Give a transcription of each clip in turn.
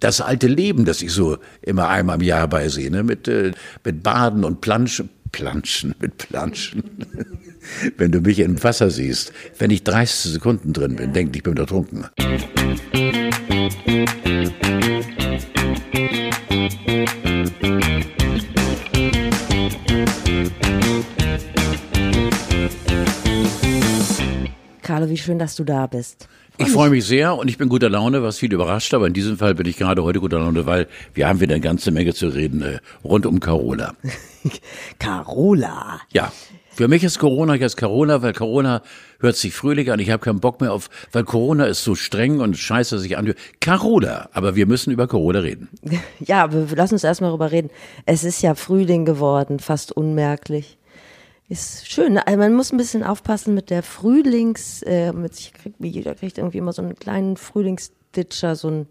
Das alte Leben, das ich so immer einmal im Jahr beisehe, ne? mit, äh, mit Baden und Planschen. Planschen, mit Planschen. wenn du mich im Wasser siehst, wenn ich 30 Sekunden drin bin, denk ich bin ertrunken. Carlo, wie schön, dass du da bist. Ich freue mich sehr und ich bin guter Laune, was viel überrascht, aber in diesem Fall bin ich gerade heute guter Laune, weil wir haben wieder eine ganze Menge zu reden äh, rund um Carola. Carola. Ja, für mich ist Corona jetzt Corona, weil Corona hört sich fröhlich an. Ich habe keinen Bock mehr auf, weil Corona ist so streng und scheiße sich anhört. Carola, aber wir müssen über Corona reden. Ja, aber lass uns erstmal darüber reden. Es ist ja Frühling geworden, fast unmerklich. Ist schön. Also man muss ein bisschen aufpassen mit der Frühlings, äh, mit, ich krieg, jeder kriegt irgendwie immer so einen kleinen Frühlingsditscher, so ein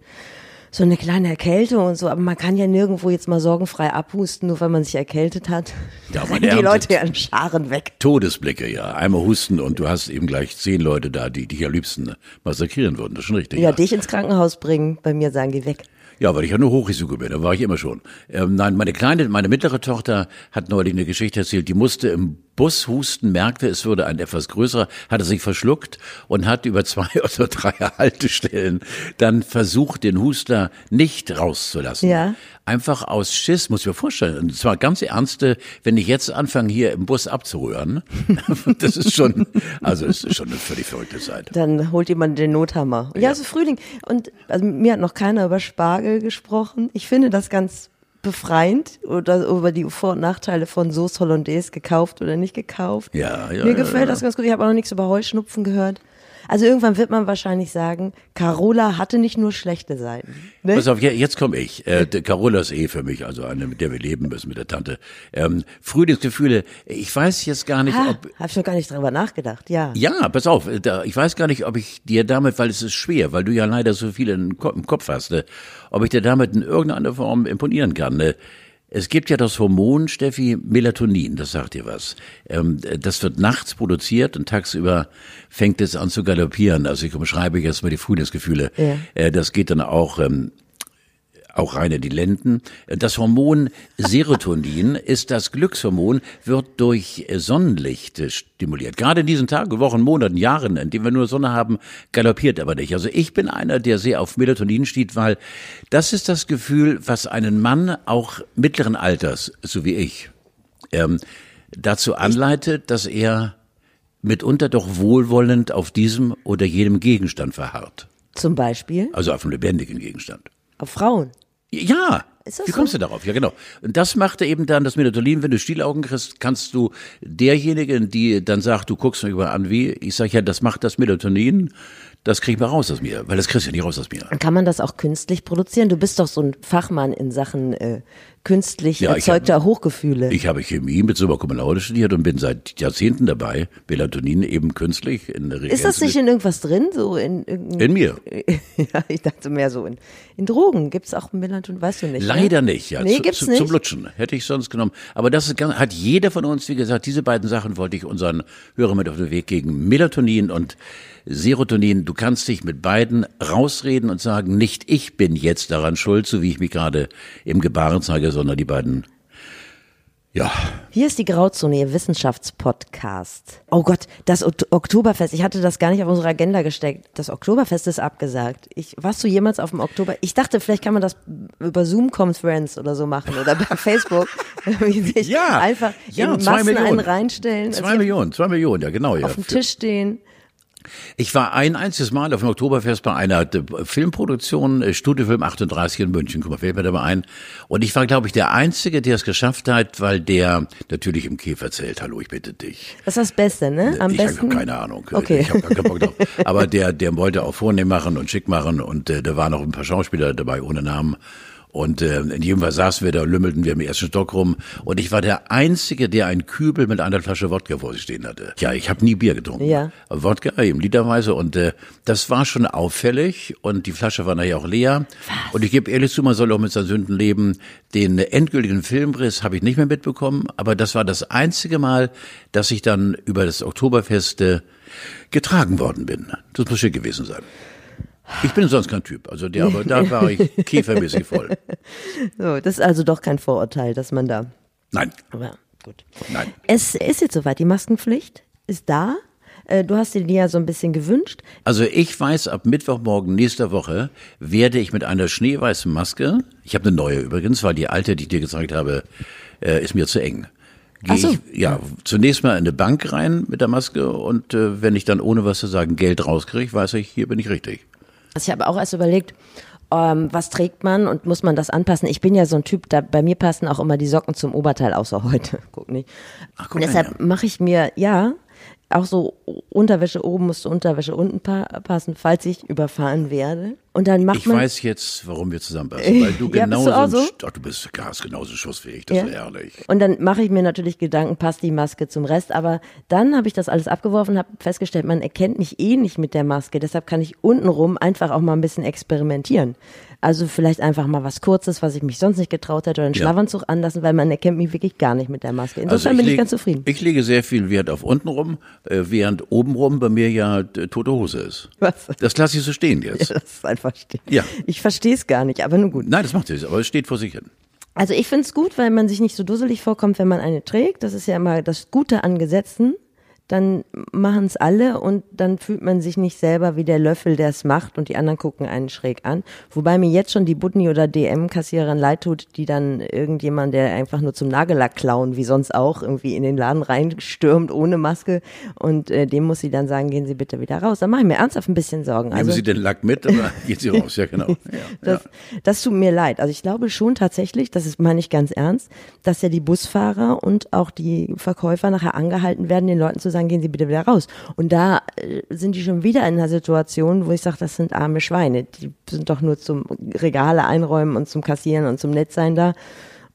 so eine kleine Erkältung und so, aber man kann ja nirgendwo jetzt mal sorgenfrei abhusten, nur weil man sich erkältet hat. Ja, man die Leute ja in Scharen weg. Todesblicke, ja. Einmal husten und du hast eben gleich zehn Leute da, die dich am liebsten massakrieren würden. Das ist schon richtig. Ja, dich ins Krankenhaus bringen, bei mir sagen, geh weg. Ja, weil ich ja nur Hochrisiko bin, da war ich immer schon. Ähm, nein, meine kleine, meine mittlere Tochter hat neulich eine Geschichte erzählt, die musste im Bus husten, merkte, es würde ein etwas größerer, hatte sich verschluckt und hat über zwei oder drei Haltestellen dann versucht, den Huster nicht rauszulassen. Ja. Einfach aus Schiss, muss ich mir vorstellen. Und zwar ganz ernste, wenn ich jetzt anfange, hier im Bus abzurühren, das ist schon, also es ist schon eine völlig verrückte Zeit. Dann holt jemand den Nothammer. Ja, es ist Frühling. Und also, mir hat noch keiner über Spargel gesprochen. Ich finde das ganz befreiend oder über die Vor- und Nachteile von Sauce Hollandaise gekauft oder nicht gekauft. Ja, ja, Mir ja, gefällt ja. das ganz gut. Ich habe auch noch nichts über Heuschnupfen gehört. Also irgendwann wird man wahrscheinlich sagen, Carola hatte nicht nur schlechte Seiten. Ne? Pass auf, je- jetzt komme ich. Äh, Carola ist eh für mich, also eine, mit der wir leben müssen, mit der Tante. Ähm, Frühlingsgefühle, ich weiß jetzt gar nicht, Ha, ob... habe ich noch gar nicht drüber nachgedacht. Ja. Ja, pass auf, da, ich weiß gar nicht, ob ich dir damit, weil es ist schwer, weil du ja leider so viel im Ko- im Kopf hast, ne, ob ich dir damit in irgendeiner Form imponieren kann. Ne? Es gibt ja das Hormon, Steffi, Melatonin, das sagt dir was. Ähm, das wird nachts produziert und tagsüber fängt es an zu galoppieren. Also ich umschreibe jetzt mal die Frühlingsgefühle. Ja. Äh, das geht dann auch ähm, auch rein in die Lenden. Das Hormon Serotonin ist das Glückshormon, wird durch Sonnenlicht stimuliert. Gerade in diesen Tagen, Wochen, Monaten, Jahren, in denen wir nur Sonne haben, galoppiert aber nicht. Also ich bin einer, der sehr auf Melatonin steht, weil das ist das Gefühl, was einen Mann auch mittleren Alters, so wie ich, ähm, dazu anleitet, dass er mitunter doch wohlwollend auf diesem oder jenem Gegenstand verharrt. Zum Beispiel Also auf einem lebendigen Gegenstand. auf Frauen. Ja. Wie kommst so? du darauf? Ja, genau. Und das machte eben dann das Melatonin, wenn du Stielaugen kriegst, kannst du derjenigen, die dann sagt, du guckst mich mal an wie, ich sag ja, das macht das Melatonin, das krieg ich mal raus aus mir, weil das kriegst du ja nicht raus aus mir. Kann man das auch künstlich produzieren? Du bist doch so ein Fachmann in Sachen äh, künstlich Ja, ich erzeugter Hochgefühle. Ich habe Chemie mit Summa Cum Laude studiert und bin seit Jahrzehnten dabei, Melatonin eben künstlich in der ist das nicht in irgendwas drin? So in, irgendein- in mir? ja, ich dachte mehr so in, in Drogen. Gibt's auch Melatonin? Weißt du nicht? Leider ne? nicht, ja. Nee, zu, gibt's zu, nicht. Zum Lutschen hätte ich sonst genommen. Aber das ist ganz, hat jeder von uns, wie gesagt, diese beiden Sachen wollte ich unseren Hörern mit auf den Weg geben. Melatonin und Serotonin. Du kannst dich mit beiden rausreden und sagen, nicht ich bin jetzt daran schuld, so wie ich mich gerade im Gebaren zeige, sondern die beiden, ja, Hier ist die Grauzone, Ihr Wissenschaftspodcast. Oh Gott, das Ok- Oktoberfest. Ich hatte das gar nicht auf unsere Agenda gesteckt. Das Oktoberfest ist abgesagt. Ich, warst du jemals auf dem Oktober? Ich dachte, vielleicht kann man das über Zoom-Conference oder so machen oder bei Facebook. Ja, Einfach ja, in zwei Massen einen Millionen. reinstellen. zwei also Millionen, zwei Millionen, ja genau. Ja. auf dem Tisch stehen. Ich war ein einziges Mal auf dem Oktoberfest bei einer äh, Filmproduktion, äh, Studiofilm 38 in München, guck mal, fällt mir dabei ein. Und ich war, glaube ich, der Einzige, der es geschafft hat, weil der natürlich im Käfer zählt, hallo, ich bitte dich. Das ist das Beste, ne? Am ich besten. habe keine Ahnung. Okay. Ich habe gar keinen Bock drauf. Aber der, der wollte auch vornehm machen und schick machen und äh, da waren noch ein paar Schauspieler dabei ohne Namen. Und äh, in jedem Fall saßen wir da, lümmelten wir im ersten Stock rum. Und ich war der Einzige, der einen Kübel mit einer Flasche Wodka vor sich stehen hatte. Ja, ich habe nie Bier getrunken. Ja. Wodka eben literweise. Und äh, das war schon auffällig. Und die Flasche war nachher auch leer. Und ich gebe ehrlich zu, man soll auch mit seinen Sünden leben. Den endgültigen Filmriss habe ich nicht mehr mitbekommen. Aber das war das einzige Mal, dass ich dann über das Oktoberfest äh, getragen worden bin. Das muss schick gewesen sein. Ich bin sonst kein Typ, also der, aber da war ich käfermäßig voll. So, das ist also doch kein Vorurteil, dass man da. Nein, Aber gut. nein. Es ist jetzt soweit. Die Maskenpflicht ist da. Äh, Du hast dir die ja so ein bisschen gewünscht. Also ich weiß, ab Mittwochmorgen nächster Woche werde ich mit einer schneeweißen Maske, ich habe eine neue übrigens, weil die alte, die ich dir gezeigt habe, äh, ist mir zu eng. Gehe so. ich ja zunächst mal in eine Bank rein mit der Maske und äh, wenn ich dann ohne was zu sagen Geld rauskriege, weiß ich, hier bin ich richtig. Also ich habe auch erst überlegt, ähm, was trägt man und muss man das anpassen? Ich bin ja so ein Typ, da bei mir passen auch immer die Socken zum Oberteil, außer heute. Guck nicht. Ach, guck und deshalb mache ich mir, ja, auch so Unterwäsche oben muss zur Unterwäsche unten pa passen, falls ich überfahren werde. Und dann macht Ich man. weiß jetzt, warum wir zusammenpassen, weil du Ja, bist genauso, ein so? Ach, du bist Gas genauso schussfähig, das Ja. ist ehrlich. Und dann mache ich mir natürlich Gedanken, passt die Maske zum Rest. Aber dann habe ich das alles abgeworfen, habe festgestellt, man erkennt mich eh nicht mit der Maske. Deshalb kann ich untenrum einfach auch mal ein bisschen experimentieren. Also vielleicht einfach mal was Kurzes, was ich mich sonst nicht getraut hätte, oder einen Ja. Schlafanzug anlassen, weil man erkennt mich wirklich gar nicht mit der Maske. Insofern bin ich leg- ganz zufrieden. Also Ich lege sehr viel Wert auf untenrum, äh, während obenrum bei mir ja äh, tote Hose ist. Was? Das lasse ich so stehen jetzt. Das ist einfach still. Ja. Ich verstehe es gar nicht, aber nun gut. Nein, das macht nichts, aber es steht vor sich hin. Also ich finde es gut, weil man sich nicht so dusselig vorkommt, wenn man eine trägt. Das ist ja immer das Gute an Gesetzen. Dann machen es alle und dann fühlt man sich nicht selber wie der Löffel, der es macht und die anderen gucken einen schräg an. Wobei mir jetzt schon die Budni oder DM-Kassiererin leid tut, die dann irgendjemand, der einfach nur zum Nagellack klauen, wie sonst auch, irgendwie in den Laden reinstürmt ohne Maske und äh, dem muss sie dann sagen, gehen Sie bitte wieder raus. Da mache ich mir ernsthaft ein bisschen Sorgen. Nehmen Also, Sie den Lack mit, aber geht Sie raus, ja genau. Ja, das, ja. das tut mir leid. Also ich glaube schon tatsächlich, das ist, meine ich ganz ernst, dass ja die Busfahrer und auch die Verkäufer nachher angehalten werden, den Leuten zu sagen, gehen Sie bitte wieder raus. Und da äh, sind die schon wieder in einer Situation, wo ich sage, das sind arme Schweine. Die sind doch nur zum Regale einräumen und zum Kassieren und zum Nettsein da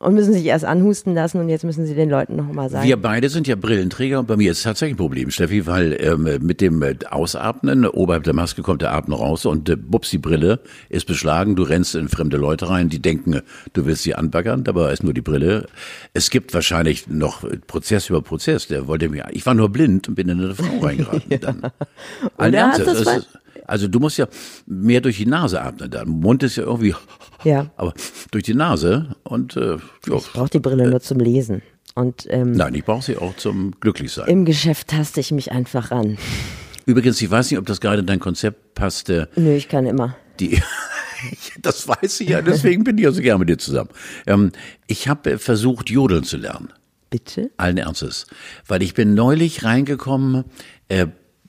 und müssen sich erst anhusten lassen und jetzt müssen sie den Leuten noch mal sagen. Wir beide sind ja Brillenträger und bei mir ist es tatsächlich ein Problem, Steffi, weil ähm, mit dem äh, Ausatmen, oberhalb der Maske kommt der Atem raus und äh, bups, die Brille ist beschlagen, du rennst in fremde Leute rein, die denken, du willst sie anbaggern, dabei ist nur die Brille. Es gibt wahrscheinlich noch Prozess über Prozess, der wollte mir, ich war nur blind und bin in eine Frau reingeraten. dann. Allen Oder hast Ernstes, das ist- also du musst ja mehr durch die Nase atmen, der Mund ist ja irgendwie, Ja. aber durch die Nase und äh, ja, Ich brauche die Brille nur zum Lesen. Und ähm, nein, ich brauche sie auch zum Glücklichsein. im Geschäft taste ich mich einfach ran. Übrigens, ich weiß nicht, ob das gerade in dein Konzept passte. Nö, ich kann immer. Die, das weiß ich ja, deswegen bin ich ja so gerne mit dir zusammen. Ähm, ich habe versucht, jodeln zu lernen. Bitte? Allen Ernstes. Weil ich bin neulich reingekommen, äh,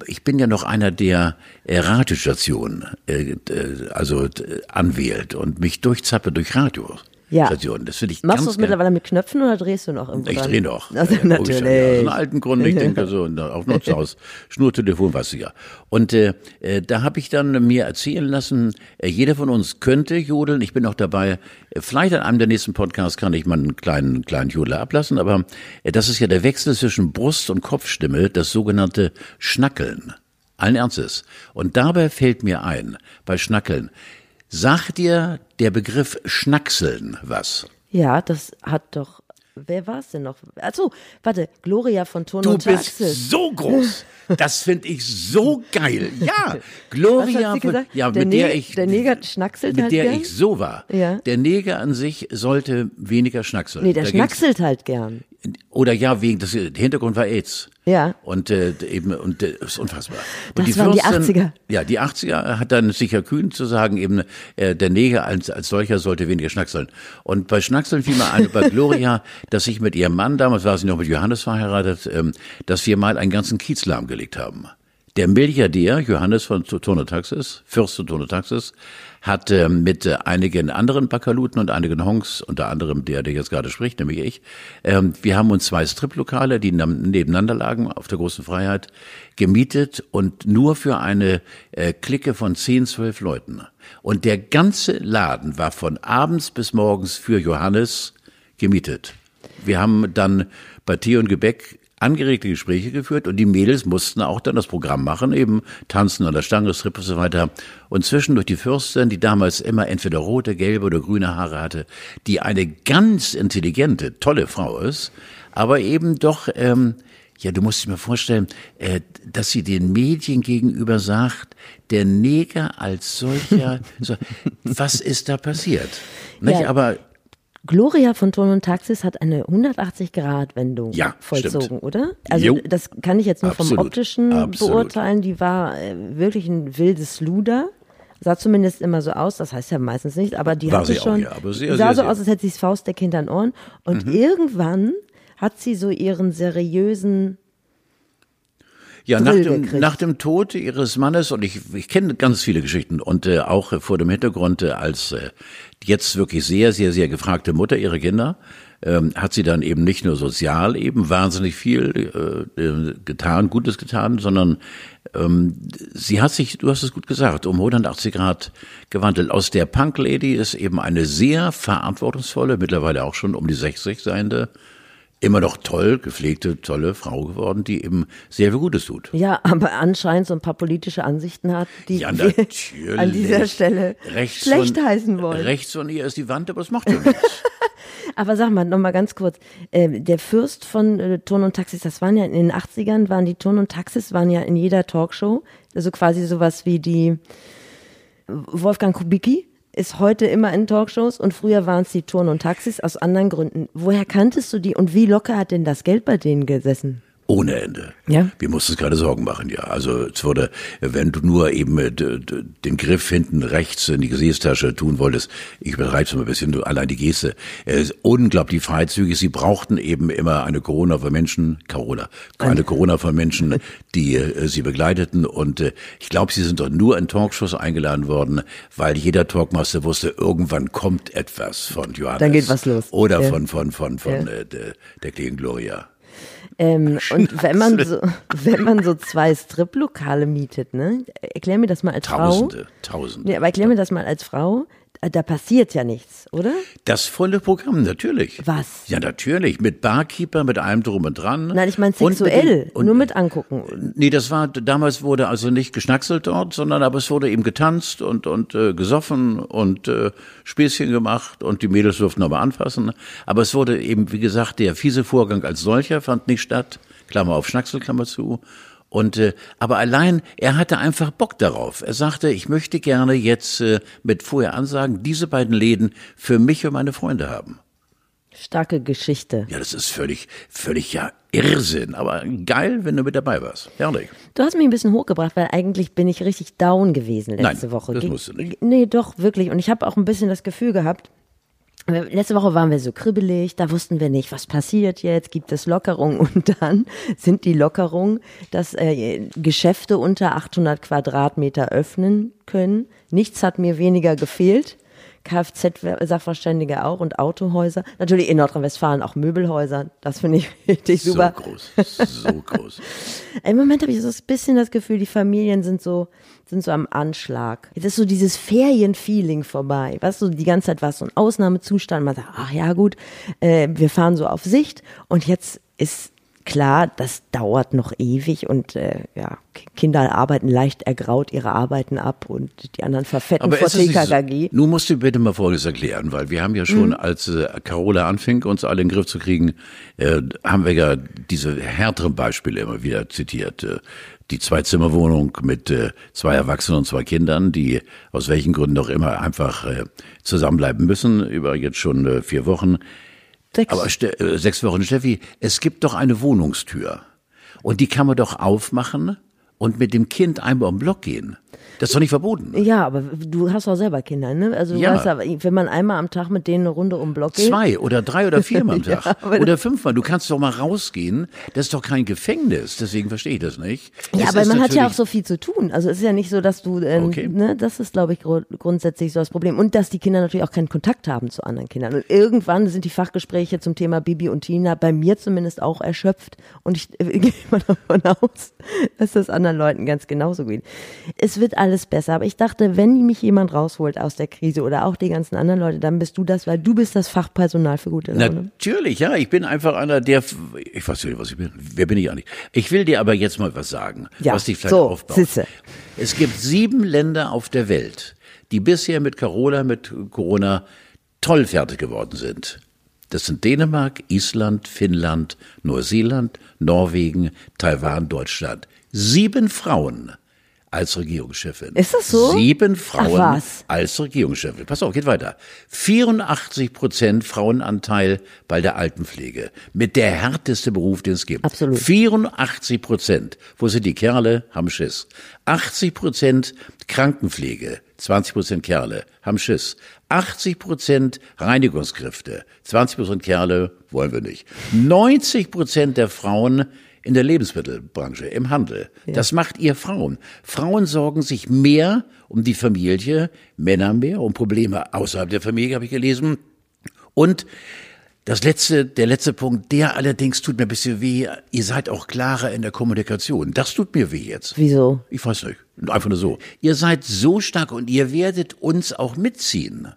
ich bin ja noch einer, der äh, Radiostationen äh, äh, also äh, anwählt und mich durchzappe durch Radiostationen. Das finde ich Machst du es mittlerweile mit Knöpfen oder drehst du noch irgendwo Ich drehe noch. Also, Ja, logisch, ja, ja. Aus natürlich. alten Gründen, ich denke so, auch noch zu Hause. Schnurtelefon, du ja. Und äh, äh, da habe ich dann mir erzählen lassen, äh, jeder von uns könnte jodeln. Ich bin auch dabei, äh, vielleicht an einem der nächsten Podcasts kann ich mal einen kleinen, kleinen Jodler ablassen, aber äh, das ist ja der Wechsel zwischen Brust- und Kopfstimme, das sogenannte Schnackeln. Allen Ernstes. Und dabei fällt mir ein, bei Schnackeln, sagt dir der Begriff Schnackseln was? Ja, das hat doch. Wer war es denn noch? Achso, warte, Gloria von Ton Du und bist Taxis. so groß. Das finde ich so geil. Ja, Gloria, von- ja, der, mit der ich, der Neger schnackselt mit halt der gern. ich so war. Ja. Der Neger an sich sollte weniger schnackseln. nee, der Da schnackselt halt gern. Oder ja, wegen das der Hintergrund war AIDS. Ja. Und äh, eben und äh, ist unfassbar. Das und waren die Fürstin- 80er. Ja, die 80er hat dann sicher kühn zu sagen, eben äh, der Neger als, als solcher sollte weniger schnackseln. Und bei Schnackseln fiel mir ein, bei Gloria, dass ich mit ihrem Mann, damals war sie noch mit Johannes verheiratet, ähm, dass wir mal einen ganzen Kiez lahmgelegt haben. Der Milliardär Johannes von Tonotaxis, Fürst von Tonotaxis, hat ähm, mit äh, einigen anderen Bakaluten und einigen Honks, unter anderem der, der jetzt gerade spricht, nämlich ich, ähm, wir haben uns zwei Striplokale, die nebeneinander lagen auf der Großen Freiheit, gemietet und nur für eine äh, Clique von zehn, zwölf Leuten. Und der ganze Laden war von abends bis morgens für Johannes gemietet. Wir haben dann bei Tee und Gebäck angeregte Gespräche geführt und die Mädels mussten auch dann das Programm machen, eben tanzen an der Stange, Strip und so weiter. Und zwischendurch die Fürstin, die damals immer entweder rote, gelbe oder grüne Haare hatte, die eine ganz intelligente, tolle Frau ist, aber eben doch ähm, Ja, du musst dir mal vorstellen, äh, dass sie den Medien gegenüber sagt, der Neger als solcher, so, was ist da passiert? Nicht? Ja. Aber Gloria von Ton und Taxis hat eine 180-Grad-Wendung Ja, vollzogen, stimmt. oder? Also Jo. das kann ich jetzt nur vom Absolut. optischen Absolut. beurteilen. Die war äh, wirklich ein wildes Luder. Sah zumindest immer so aus, das heißt ja meistens nicht, aber die War hatte schon, ja, aber sehr, sah sehr, so sehr. aus, als hätte sie das Faustdeck hinter den Ohren. Und Mhm. irgendwann hat sie so ihren seriösen, Ja, nach dem, nach dem Tod ihres Mannes, und ich, ich kenne ganz viele Geschichten, und äh, auch äh, vor dem Hintergrund äh, als äh, jetzt wirklich sehr, sehr, sehr gefragte Mutter ihrer Kinder, ähm, hat sie dann eben nicht nur sozial eben wahnsinnig viel äh, äh, getan, Gutes getan, sondern ähm, sie hat sich, du hast es gut gesagt, um 180 Grad gewandelt. Aus der Punk-Lady ist eben eine sehr verantwortungsvolle, mittlerweile auch schon um die 60 seiende, immer noch toll gepflegte, tolle Frau geworden, die eben sehr viel Gutes tut. ja, aber anscheinend so ein paar politische Ansichten hat, die Ja, an dieser Stelle Rechts schlecht von, heißen wollen. Rechts von ihr ist die Wand, aber das macht ja nichts. Aber sag mal, noch mal ganz kurz, äh, der Fürst von äh, Ton und Taxis, das waren ja in den 80ern, waren die Ton und Taxis, waren ja in jeder Talkshow, also quasi sowas wie die Wolfgang Kubicki ist heute immer in Talkshows und früher waren es die Turn und Taxis aus anderen Gründen. Woher kanntest du die und wie locker hat denn das Geld bei denen gesessen? Ohne Ende. Ja. Wir mussten uns gerade Sorgen machen, ja. Also es wurde, wenn du nur eben äh, den Griff hinten rechts in die Gesäßtasche tun wolltest, ich übertreibe es mal ein bisschen, du, allein die Geste, es ist unglaublich freizügig. Sie brauchten eben immer eine Corona von Menschen, Corona, eine Corona von Menschen, die äh, sie begleiteten. Und äh, ich glaube, sie sind doch nur in Talkshows eingeladen worden, weil jeder Talkmaster wusste, irgendwann kommt etwas von Johannes. Dann geht was los. Oder Ja. von, von, von, von Ja. äh, der, der Gloria. Ähm, und wenn man so, wenn man so zwei Striplokale mietet, ne? Erklär mir das mal als Frau. Tausende, Tausende. Nee, aber erklär mir das mal als Frau. Äh, Da passiert ja nichts, oder? Das volle Programm, natürlich. Was? Ja, natürlich. Mit Barkeeper, mit allem drum und dran. Nein, ich meine Und sexuell, dem- und, nur mit angucken. Nee, das war, damals wurde also nicht geschnackselt dort, sondern aber es wurde eben getanzt und, und äh, gesoffen und äh, Späßchen gemacht und die Mädels durften aber anfassen. Aber es wurde eben, wie gesagt, der fiese Vorgang als solcher fand nicht statt. Klammer auf Schnacksel, Klammer zu. Und äh, aber allein, er hatte einfach Bock darauf. Er sagte, ich möchte gerne jetzt äh, mit vorher Ansagen diese beiden Läden für mich und meine Freunde haben. Starke Geschichte. Ja, das ist völlig, völlig ja Irrsinn. Aber geil, wenn du mit dabei warst. Herrlich. Du hast mich ein bisschen hochgebracht, weil eigentlich bin ich richtig down gewesen letzte Nein, Woche. das musst du nicht. Nee, doch, wirklich. Und ich habe auch ein bisschen das Gefühl gehabt, Letzte Woche waren wir so kribbelig, da wussten wir nicht, was passiert jetzt, gibt es Lockerungen und dann sind die Lockerungen, dass äh, Geschäfte unter 800 Quadratmeter öffnen können. Nichts hat mir weniger gefehlt. Kfz-Sachverständige auch und Autohäuser. Natürlich in Nordrhein-Westfalen auch Möbelhäuser. Das finde ich richtig super. So groß, so groß. Im Moment habe ich so ein bisschen das Gefühl, die Familien sind so, sind so am Anschlag. Jetzt ist so dieses Ferienfeeling vorbei. Weißt du, die ganze Zeit war es so ein Ausnahmezustand. Man sagt, ach ja, gut, äh, wir fahren so auf Sicht. Und jetzt ist klar, das dauert noch ewig und äh, ja, Kinder arbeiten leicht ergraut ihre Arbeiten ab und die anderen verfetten vor ist es nicht so- TKKG. Nun musst du bitte mal Folgendes erklären, weil wir haben ja schon, Mhm. als äh, Carola anfing, uns alle in den Griff zu kriegen, äh, haben wir ja diese härteren Beispiele immer wieder zitiert. Äh, die Zwei-Zimmer-Wohnung mit äh, zwei Erwachsenen und zwei Kindern, die aus welchen Gründen auch immer einfach äh, zusammenbleiben müssen, über jetzt schon äh, vier Wochen. Sechs. Aber Ste äh, sechs Wochen, Steffi, es gibt doch eine Wohnungstür. Und die kann man doch aufmachen und mit dem Kind einmal um den Block gehen. Das ist doch nicht verboten. Ja, aber du hast auch selber Kinder, ne? Also Ja. weißt wenn man einmal am Tag mit denen eine Runde um Block geht. Zwei oder drei oder viermal am Ja, Tag. aber- oder fünfmal. Du kannst doch mal rausgehen. Das ist doch kein Gefängnis. Deswegen verstehe ich das nicht. Ja, Es aber man hat ja auch so viel zu tun. Also es ist ja nicht so, dass du, ähm, Okay. ne, das ist, glaube ich, gru- grundsätzlich so das Problem. Und dass die Kinder natürlich auch keinen Kontakt haben zu anderen Kindern. Und irgendwann sind die Fachgespräche zum Thema Bibi und Tina bei mir zumindest auch erschöpft. Und ich äh, gehe mal davon aus, dass das anderen Leuten ganz genauso geht. Es wird alles besser. Aber ich dachte, wenn mich jemand rausholt aus der Krise oder auch die ganzen anderen Leute, dann bist du das, weil du bist das Fachpersonal für gute Laune. Natürlich, ja. Ich bin einfach einer, der, ich weiß nicht, was ich bin. Wer bin ich eigentlich? Ich will dir aber jetzt mal was sagen, Ja, was dich vielleicht so, aufbaut. sisse. Es gibt sieben Länder auf der Welt, die bisher mit Carola, mit Corona toll fertig geworden sind. Das sind Dänemark, Island, Finnland, Neuseeland, Norwegen, Taiwan, Deutschland. Sieben Frauen als Regierungschefin. Ist das so? Sieben Frauen als Regierungschefin. Pass auf, geht weiter. 84 Prozent Frauenanteil bei der Altenpflege. Mit der härteste Beruf, den es gibt. Absolut. 84 Prozent. Wo sind die Kerle? Haben Schiss. 80 Prozent Krankenpflege. 20 Prozent Kerle. Haben Schiss. 80 Prozent Reinigungskräfte. 20 Prozent Kerle. Wollen wir nicht. 90 Prozent der Frauen in der Lebensmittelbranche, im Handel. Das macht ihr Frauen. Frauen sorgen sich mehr um die Familie, Männer mehr um Probleme außerhalb der Familie, habe ich gelesen. Und das letzte, der letzte Punkt, der allerdings tut mir ein bisschen weh. Ihr seid auch klarer in der Kommunikation. Das tut mir weh jetzt. Wieso? Ich weiß nicht. Einfach nur so. Ihr seid so stark und ihr werdet uns auch mitziehen.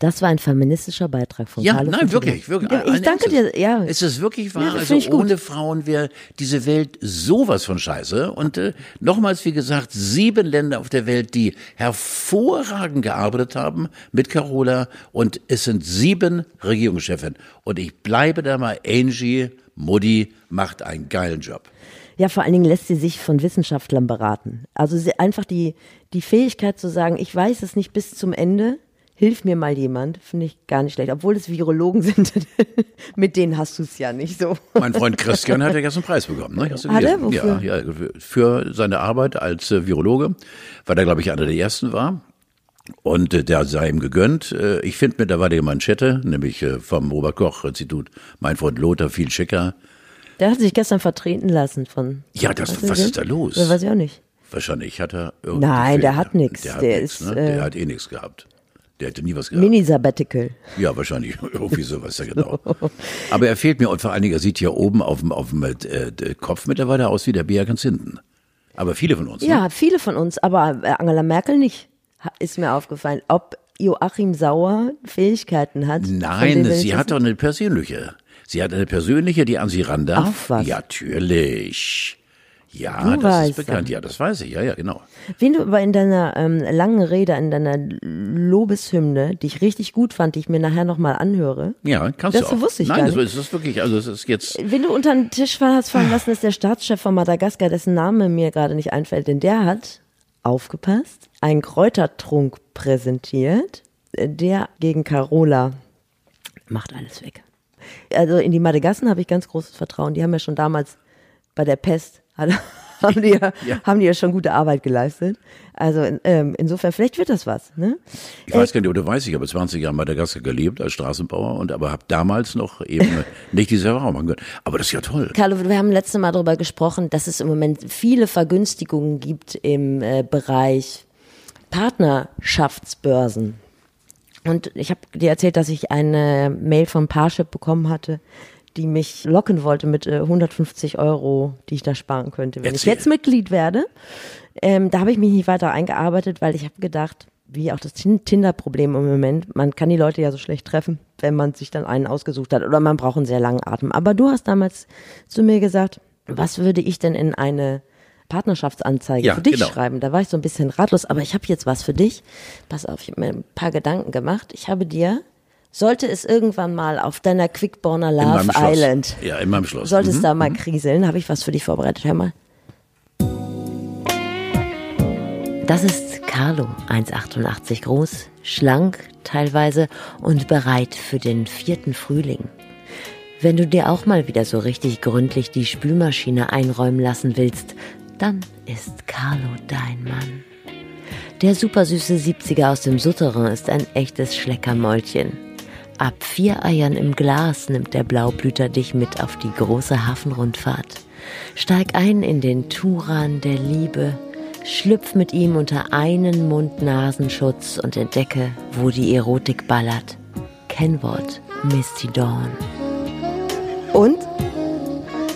Das war ein feministischer Beitrag von Ja, Carlo nein, wirklich, wirklich. Ja, ich danke Ernstes. dir, ja. Es ist wirklich wahr. Ja, also ich gut. ohne Frauen wäre diese Welt sowas von scheiße. Und äh, nochmals, wie gesagt, sieben Länder auf der Welt, die hervorragend gearbeitet haben mit Carola. Und es sind sieben Regierungschefinnen. Und ich bleibe da mal, Angie, Mutti macht einen geilen Job. Ja, vor allen Dingen lässt sie sich von Wissenschaftlern beraten. Also sie, einfach die, die Fähigkeit zu sagen, ich weiß es nicht bis zum Ende, hilf mir mal jemand, finde ich gar nicht schlecht. Obwohl es Virologen sind, mit denen hast du es ja nicht so. Mein Freund Christian hat ja gestern einen Preis bekommen. Ne? Hast du Hat er? Wofür? Ja, ja, für- seine Arbeit als äh, Virologe, weil er, glaube ich, einer der ersten war. Und äh, der sei ihm gegönnt. Äh, ich finde mittlerweile die Manschette, nämlich äh, vom Robert-Koch-Institut, mein Freund Lothar, viel schicker. Der hat sich gestern vertreten lassen von. Ja, das, was den? ist da los? Ja, weiß ich auch nicht. Wahrscheinlich hat er irgendwie Nein, der Fehler. hat nix. Der hat Der nix, ist, ne? äh, Der hat eh nichts gehabt. Der hätte nie was gehabt. Mini-Sabbatical. Ja, wahrscheinlich irgendwie sowas, ja genau. Aber er fehlt mir und vor allen Dingen, er sieht hier oben auf dem, auf dem äh, Kopf mittlerweile aus wie der Bea ganz hinten. Aber viele von uns. Ne? Ja, viele von uns, aber äh, Angela Merkel nicht, ist mir aufgefallen. Ob Joachim Sauer Fähigkeiten hat. Nein, sie hat doch eine persönliche. Sie hat eine persönliche, die an sie ran darf. Ach, was? Ja, natürlich. Ja, Du das ist bekannt. Ja, das weiß ich. Ja, ja, genau. Wen du aber in deiner ähm, langen Rede, in deiner Lobeshymne, die ich richtig gut fand, die ich mir nachher nochmal anhöre, Ja, kannst Das du auch. wusste ich Nein, gar das nicht. ist das wirklich, also es ist jetzt, Wenn du unter den Tisch hast fallen lassen, ist der Staatschef von Madagaskar, dessen Name mir gerade nicht einfällt, denn der hat, aufgepasst, einen Kräutertrunk präsentiert, äh, der gegen Carola macht alles weg. Also in die Madagassen habe ich ganz großes Vertrauen. Die haben ja schon damals bei der Pest, hat- haben die ja, Ja. haben die ja schon gute Arbeit geleistet. Also in- ähm, insofern, vielleicht wird das was. Ne? ich weiß gar nicht, oder weiß ich, habe 20 Jahre in Madagaskar gelebt als Straßenbauer und aber habe damals noch eben nicht diese Erfahrung machen können. Aber das ist ja toll. Carlo, wir haben letzte Mal darüber gesprochen, dass es im Moment viele Vergünstigungen gibt im äh, Bereich Partnerschaftsbörsen. Und ich habe dir erzählt, dass ich eine Mail von Parship bekommen hatte, die mich locken wollte mit äh, 150 Euro, die ich da sparen könnte, wenn ich Erzähl. jetzt Mitglied werde. Ähm, da habe ich mich nicht weiter eingearbeitet, weil ich habe gedacht, wie auch das Tin- Tinder-Problem im Moment, man kann die Leute ja so schlecht treffen, wenn man sich dann einen ausgesucht hat oder man braucht einen sehr langen Atem. Aber du hast damals zu mir gesagt, was würde ich denn in eine Partnerschaftsanzeige Ja, für dich genau. schreiben? Da war ich so ein bisschen ratlos, aber ich habe jetzt was für dich. Pass auf, ich habe mir ein paar Gedanken gemacht. Ich habe dir, sollte es irgendwann mal auf deiner Quickborner Love. Island Ja, in meinem Schloss. sollte es Mhm. da mal kriseln, habe ich was für dich vorbereitet. Hör mal. Das ist Carlo, 1,88 groß, schlank teilweise und bereit für den vierten Frühling. Wenn du dir auch mal wieder so richtig gründlich die Spülmaschine einräumen lassen willst, dann ist Carlo dein Mann. Der supersüße 70er aus dem Souterrain ist ein echtes Schleckermäulchen. Ab vier Eiern im Glas nimmt der Blaublüter dich mit auf die große Hafenrundfahrt. Steig ein in den Turan der Liebe, schlüpf mit ihm unter einen Mund-Nasenschutz und entdecke, wo die Erotik ballert. Kennwort Misty Dawn. Und?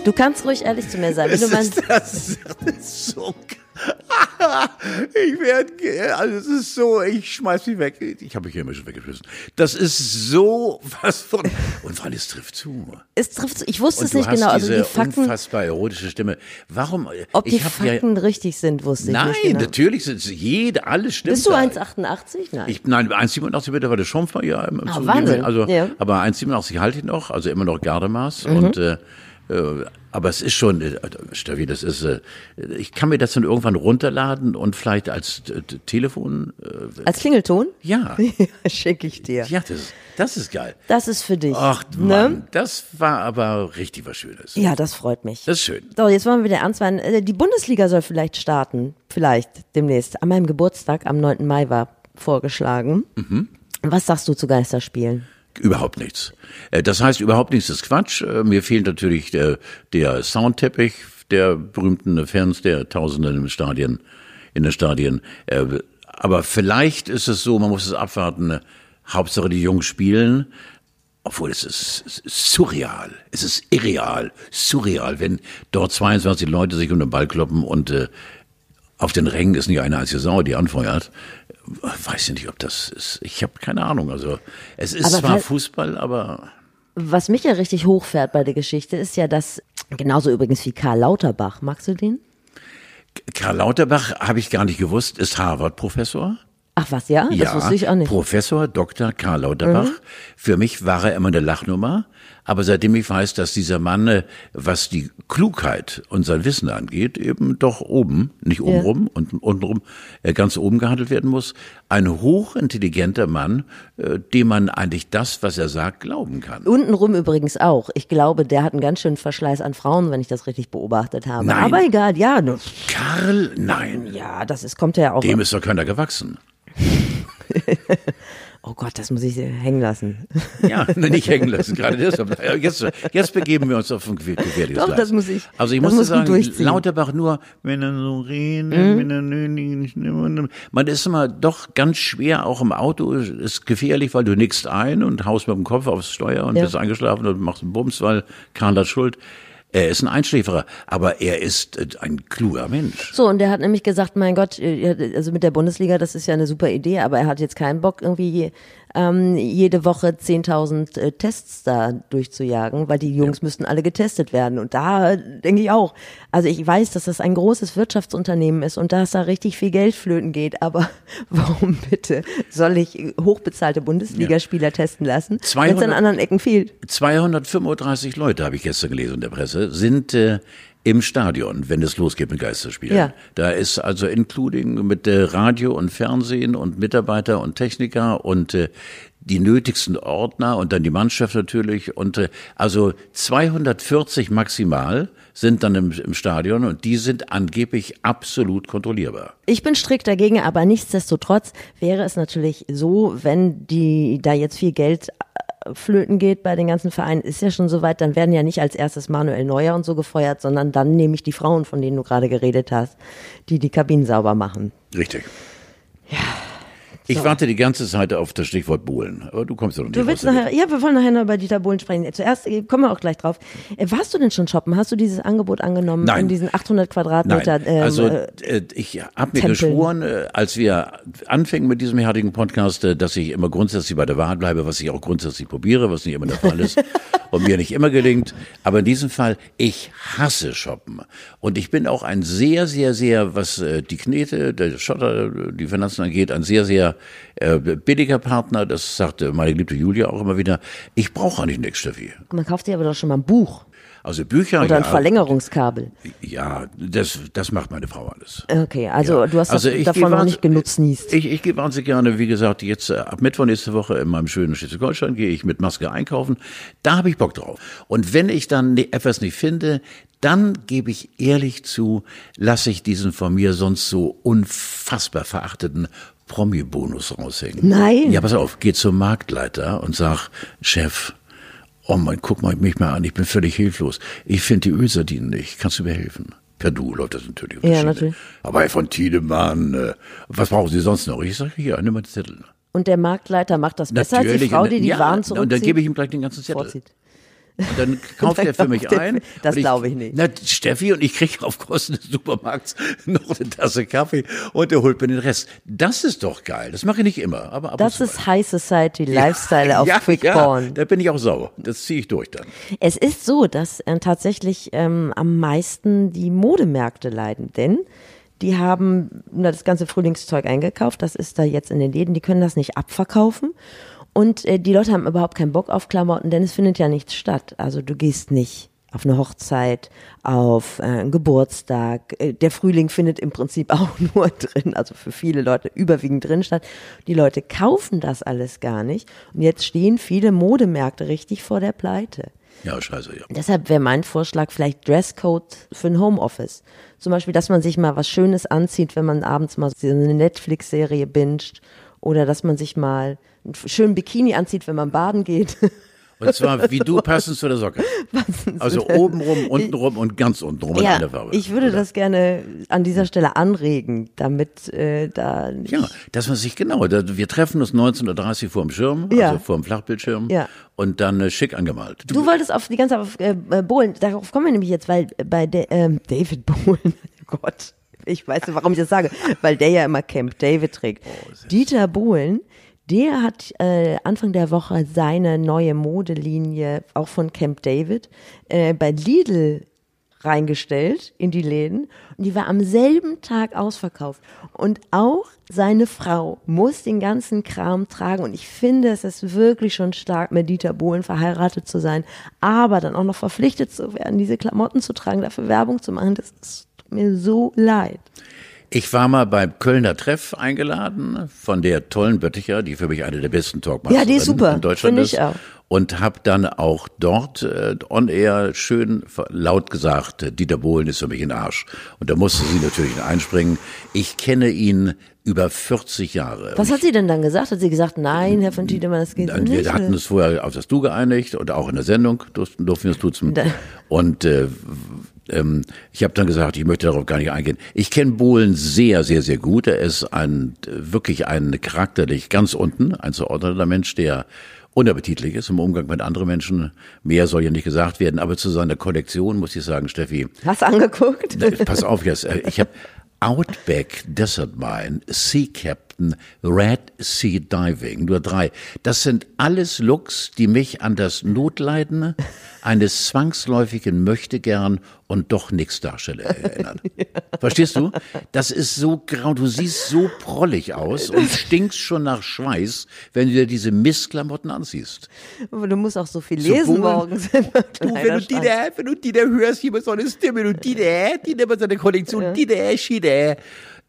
Du kannst ruhig ehrlich zu mir sein. Wenn du meinst, das ist so ich werde, also es ist so, ich schmeiß mich weg. Ich habe mich hier immer schon weggeschmissen. Das ist so was von, und allem, es trifft zu. Es trifft, zu. ich wusste Und es nicht genau, also die Fakten, unfassbar erotische Stimme. Warum? ob die hab ja, Fakten richtig sind, wusste Nein, ich nicht genau. natürlich sind sie jede, alles stimmt. Bist du da. 1,88? Nein. Ich, nein, 1,87 Meter war der Schrumpfer, ja. im- im Ah. Wahnsinn. Also, Ja. aber 1,87 halte ich noch, also immer noch Gardemaß. Mhm. Und, äh, äh, aber es ist schon, äh, Steffi, das ist, äh, ich kann mir das dann irgendwann runterladen und vielleicht als äh, Telefon, äh, Als Klingelton? ja, Schicke ich dir. ja, das, das ist geil. Das ist für dich. Ach, ne? Mann, das war aber richtig was Schönes. Ja, das freut mich. Das ist schön. So, jetzt wollen wir wieder ernst werden. Die Bundesliga soll vielleicht starten. Vielleicht demnächst. An meinem Geburtstag am 9. Mai war vorgeschlagen. Mhm. Was sagst du zu Geisterspielen? Überhaupt nichts. Äh, Das heißt, überhaupt nichts ist Quatsch. Äh, Mir fehlt natürlich der, der Soundteppich der berühmten Fans der Tausenden im Stadien, in den Stadien. Äh, Aber vielleicht ist es so, man muss es abwarten. Hauptsache die Jungs spielen. Obwohl es ist, surreal, es ist irreal, surreal, wenn dort 22 Leute sich um den Ball kloppen und auf den Rängen ist nicht eine einzige Sau, die anfeuert. Weiß ich nicht, ob das ist. Ich habe keine Ahnung. Also es ist Aber zwar Fußball, aber Was mich ja richtig hochfährt bei der Geschichte ist ja, dass, genauso übrigens wie Karl Lauterbach, magst du den? Karl Lauterbach habe ich gar nicht gewusst, ist Harvard-Professor. Ach was, ja? Das wusste ich auch nicht. Mhm. Professor Dr. Karl Lauterbach. Für mich war er immer eine Lachnummer. Aber seitdem ich weiß, dass dieser Mann, äh, was die Klugheit und sein Wissen angeht, eben doch oben, nicht obenrum und untenrum, äh, ganz oben gehandelt werden muss, ein hochintelligenter Mann, äh, dem man eigentlich das, was er sagt, glauben kann. Untenrum übrigens auch. Ich glaube, der hat einen ganz schönen Verschleiß an Frauen, wenn ich das richtig beobachtet habe. Nein. Aber egal, ja. ne- Karl, nein, Ja, das ist, kommt ja auch. dem ist doch keiner gewachsen. Oh Gott, das muss ich hängen lassen. Ja, nicht hängen lassen, gerade deshalb. Jetzt, jetzt begeben wir uns auf ein gefähr- gefährliches Doch, Gleis. das muss ich- Also ich musste muss gut sagen. Lauterbach nur, wenn er so redet, Mhm. wenn er nicht, man ist immer doch ganz schwer, auch im Auto, ist gefährlich, weil du nickst ein und haust mit dem Kopf aufs Steuer und Ja. bist eingeschlafen und machst einen Bums, weil Karl hat Schuld. Er ist ein Einschläferer, aber er ist äh, ein kluger Mensch. So, und der hat nämlich gesagt, mein Gott, also mit der Bundesliga, das ist ja eine super Idee, aber er hat jetzt keinen Bock, irgendwie ähm, jede Woche 10.000 äh, Tests da durchzujagen, weil die Jungs müssten alle getestet werden. Und da denke ich auch, also ich weiß, dass das ein großes Wirtschaftsunternehmen ist und dass da richtig viel Geld flöten geht, aber warum bitte soll ich hochbezahlte Bundesligaspieler testen lassen, wenn es 200 an anderen Ecken fehlt? 235 Leute, habe ich gestern gelesen in der Presse, sind äh, im Stadion, wenn es losgeht mit Geisterspielen. Ja. Da ist also including mit äh, Radio und Fernsehen und Mitarbeiter und Techniker und äh, die nötigsten Ordner und dann die Mannschaft natürlich und äh, also 240 maximal sind dann im, im Stadion und die sind angeblich absolut kontrollierbar. Ich bin strikt dagegen, aber nichtsdestotrotz wäre es natürlich so, wenn die da jetzt viel Geld flöten geht bei den ganzen Vereinen, ist ja schon soweit, dann werden ja nicht als erstes Manuel Neuer und so gefeuert, sondern dann nehme ich die Frauen, von denen du gerade geredet hast, die die Kabinen sauber machen. Richtig. Ja. Ich warte die ganze Zeit auf das Stichwort Bohlen, aber du kommst ja noch nicht Du willst nachher, ja, wir wollen nachher noch über Dieter Bohlen sprechen. Zuerst äh, kommen wir auch gleich drauf. Äh, Warst du denn schon shoppen? Hast du dieses Angebot angenommen Nein. in diesen 800 Quadratmeter? Nein, ähm, also äh, äh, ich habe mir Tempeln. geschworen, als wir anfingen mit diesem herrlichen Podcast, dass ich immer grundsätzlich bei der Wahrheit bleibe, was ich auch grundsätzlich probiere, was nicht immer der Fall ist und mir nicht immer gelingt. Aber in diesem Fall, ich hasse Shoppen. Und ich bin auch ein sehr, sehr, sehr, was die Knete, der Schotter, die Finanzen angeht, ein sehr, sehr äh, billiger Partner. Das sagte meine geliebte Julia auch immer wieder. Ich brauche eigentlich nichts, Steffi. man kauft sich aber doch schon mal ein Buch Also Bücher, oder ein ja, Verlängerungskabel. ja, das, das macht meine Frau alles. Okay, also Ja. du hast Also davon noch nicht genutznießt. Ich, ich gehe wahnsinnig gerne, wie gesagt, jetzt äh, ab Mittwoch nächste Woche in meinem schönen Schleswig-Holstein gehe ich mit Maske einkaufen. Da habe ich Bock drauf. Und wenn ich dann ne- etwas nicht finde, dann gebe ich ehrlich zu, lasse ich diesen von mir sonst so unfassbar verachteten Promi-Bonus raushängen. Nein. Ja, pass auf, geh zum Marktleiter und sag, Chef, oh mein, guck mal mich mal an, ich bin völlig hilflos. Ich finde die Ölsardinen nicht. Kannst du mir helfen? Per Du läuft das natürlich. Ja, natürlich. Aber Herr von Tiedemann, äh, was brauchen Sie sonst noch? Ich sage, hier, nimm mal den Zettel. Und der Marktleiter macht das besser als die Natürlich. Frau, die die ja, Waren zurückzieht. Und dann gebe ich ihm gleich den ganzen Zettel. vorzieht. Und dann kauft er für mich ein. Das glaube ich nicht. Na, Steffi und ich kriege auf Kosten des Supermarkts noch eine Tasse Kaffee und er holt mir den Rest. Das ist doch geil. Das mache ich nicht immer, aber ab Das ist High Society Lifestyle auf ja, Quick ja, Porn. da bin ich auch sauer. Das ziehe ich durch dann. Es ist so, dass äh, tatsächlich ähm, am meisten die Modemärkte leiden, denn die haben na, das ganze Frühlingszeug eingekauft, das ist da jetzt in den Läden, die können das nicht abverkaufen. Und äh, die Leute haben überhaupt keinen Bock auf Klamotten, denn es findet ja nichts statt. Also du gehst nicht auf eine Hochzeit, auf äh, einen Geburtstag. Äh, der Frühling findet im Prinzip auch nur drin, also für viele Leute überwiegend drin statt. Die Leute kaufen das alles gar nicht. Und jetzt stehen viele Modemärkte richtig vor der Pleite. Ja, scheiße, ja. Deshalb wäre mein Vorschlag vielleicht Dresscode für ein Homeoffice. Zum Beispiel, dass man sich mal was Schönes anzieht, wenn man abends mal so eine Netflix-Serie binscht. Oder dass man sich mal einen schönen Bikini anzieht, wenn man baden geht. Und zwar wie du passend zu der Socke. Also obenrum, untenrum und ganz untenrum in ja, einer Farbe. ich würde das gerne an dieser Stelle anregen, damit äh, da nicht Ja, dass man sich genau, da, wir treffen uns 19.30 Uhr vor dem Schirm, Ja. also vor dem Flachbildschirm Ja. und dann äh, schick angemalt. Du wolltest auf die ganze Zeit auf äh, äh, Bohlen, darauf kommen wir nämlich jetzt, weil bei der, ähm, David Bohlen, oh Gott, ich weiß nicht, warum ich das sage, weil der ja immer Camp David trägt. Dieter Bohlen, der hat äh, Anfang der Woche seine neue Modelinie, auch von Camp David, äh, bei Lidl reingestellt in die Läden und die war am selben Tag ausverkauft. Und auch seine Frau muss den ganzen Kram tragen und ich finde, es ist wirklich schon stark, mit Dieter Bohlen verheiratet zu sein, aber dann auch noch verpflichtet zu werden, diese Klamotten zu tragen, dafür Werbung zu machen, das ist mir so leid. Ich war mal beim Kölner Treff eingeladen von der tollen Bötticher, die für mich eine der besten Talkmasters Ja, die ist super. in Deutschland ich ist. auch. Und habe dann auch dort äh, on air schön laut gesagt, äh, Dieter Bohlen ist für mich ein Arsch. Und da musste sie natürlich einspringen. Ich kenne ihn über 40 Jahre. Was hat sie denn dann gesagt? Hat sie gesagt, nein, Herr von Tiedemann, das geht Und nicht? wir hatten uns vorher auf das Du geeinigt und auch in der Sendung durften, wir es duzen. Da- Und äh, ähm, ich habe dann gesagt, ich möchte darauf gar nicht eingehen. Ich kenne Bohlen sehr, sehr, sehr gut. Er ist ein wirklich ein charakterlich ganz unten, ein zuordneter Mensch, der unappetitlich ist im Umgang mit anderen Menschen. Mehr soll ja nicht gesagt werden, aber zu seiner Kollektion muss ich sagen, Steffi, Hast du angeguckt? Pass auf jetzt, äh, ich habe Outback Desert Mine, Sea Captain, Red Sea Diving, nur drei. Das sind alles Looks, die mich an das Notleiden eines zwangsläufigen Möchtegern und doch nix Darsteller erinnern. Verstehst du? Das ist so grau, du siehst so prollig aus und stinkst schon nach Schweiß, wenn du dir diese Mistklamotten anziehst. Aber du musst auch so viel lesen morgens. Du, wenn du die da, wenn du die da hörst, mit so einer Stimme, du die da, die da seiner Kollektion, die da, die da.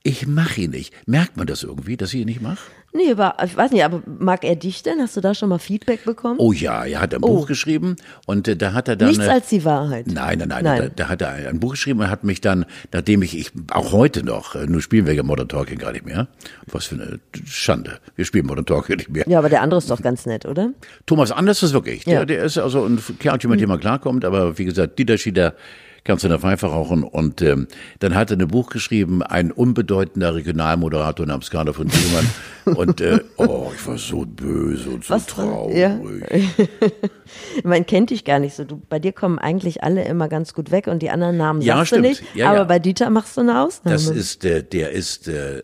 Ich mache ihn nicht. Merkt man das irgendwie, dass ich ihn nicht mache? Nee, aber ich weiß nicht, aber mag er dich denn? Hast du da schon mal Feedback bekommen? Oh ja, er hat ein Buch geschrieben und äh, da hat er dann. Nichts äh, als die Wahrheit. Nein, nein, nein, Nein. Da, da hat er ein, ein Buch geschrieben und hat mich dann, nachdem ich, ich auch heute noch, äh, nur spielen wir ja Modern Talking gar nicht mehr. Was für eine Schande. Wir spielen Modern Talking nicht mehr. Ja, aber der andere ist doch ganz nett, oder? Thomas Anders ist wirklich. Der, Ja. der ist also ein Kerlchen, mit dem man klarkommt, aber wie gesagt, Dieter Schieder kannst du in der Pfeife rauchen. Und ähm, dann hat er ein Buch geschrieben, ein unbedeutender Regionalmoderator namens Karl von Diemann. und äh, oh, ich war so böse und so Was? traurig. Ja. Man kennt dich gar nicht so. Du, bei dir kommen eigentlich alle immer ganz gut weg und die anderen Namen Ja, sagst stimmt. du nicht. Ja, aber ja. bei Dieter machst du eine Ausnahme. Das ist, äh, der ist, äh,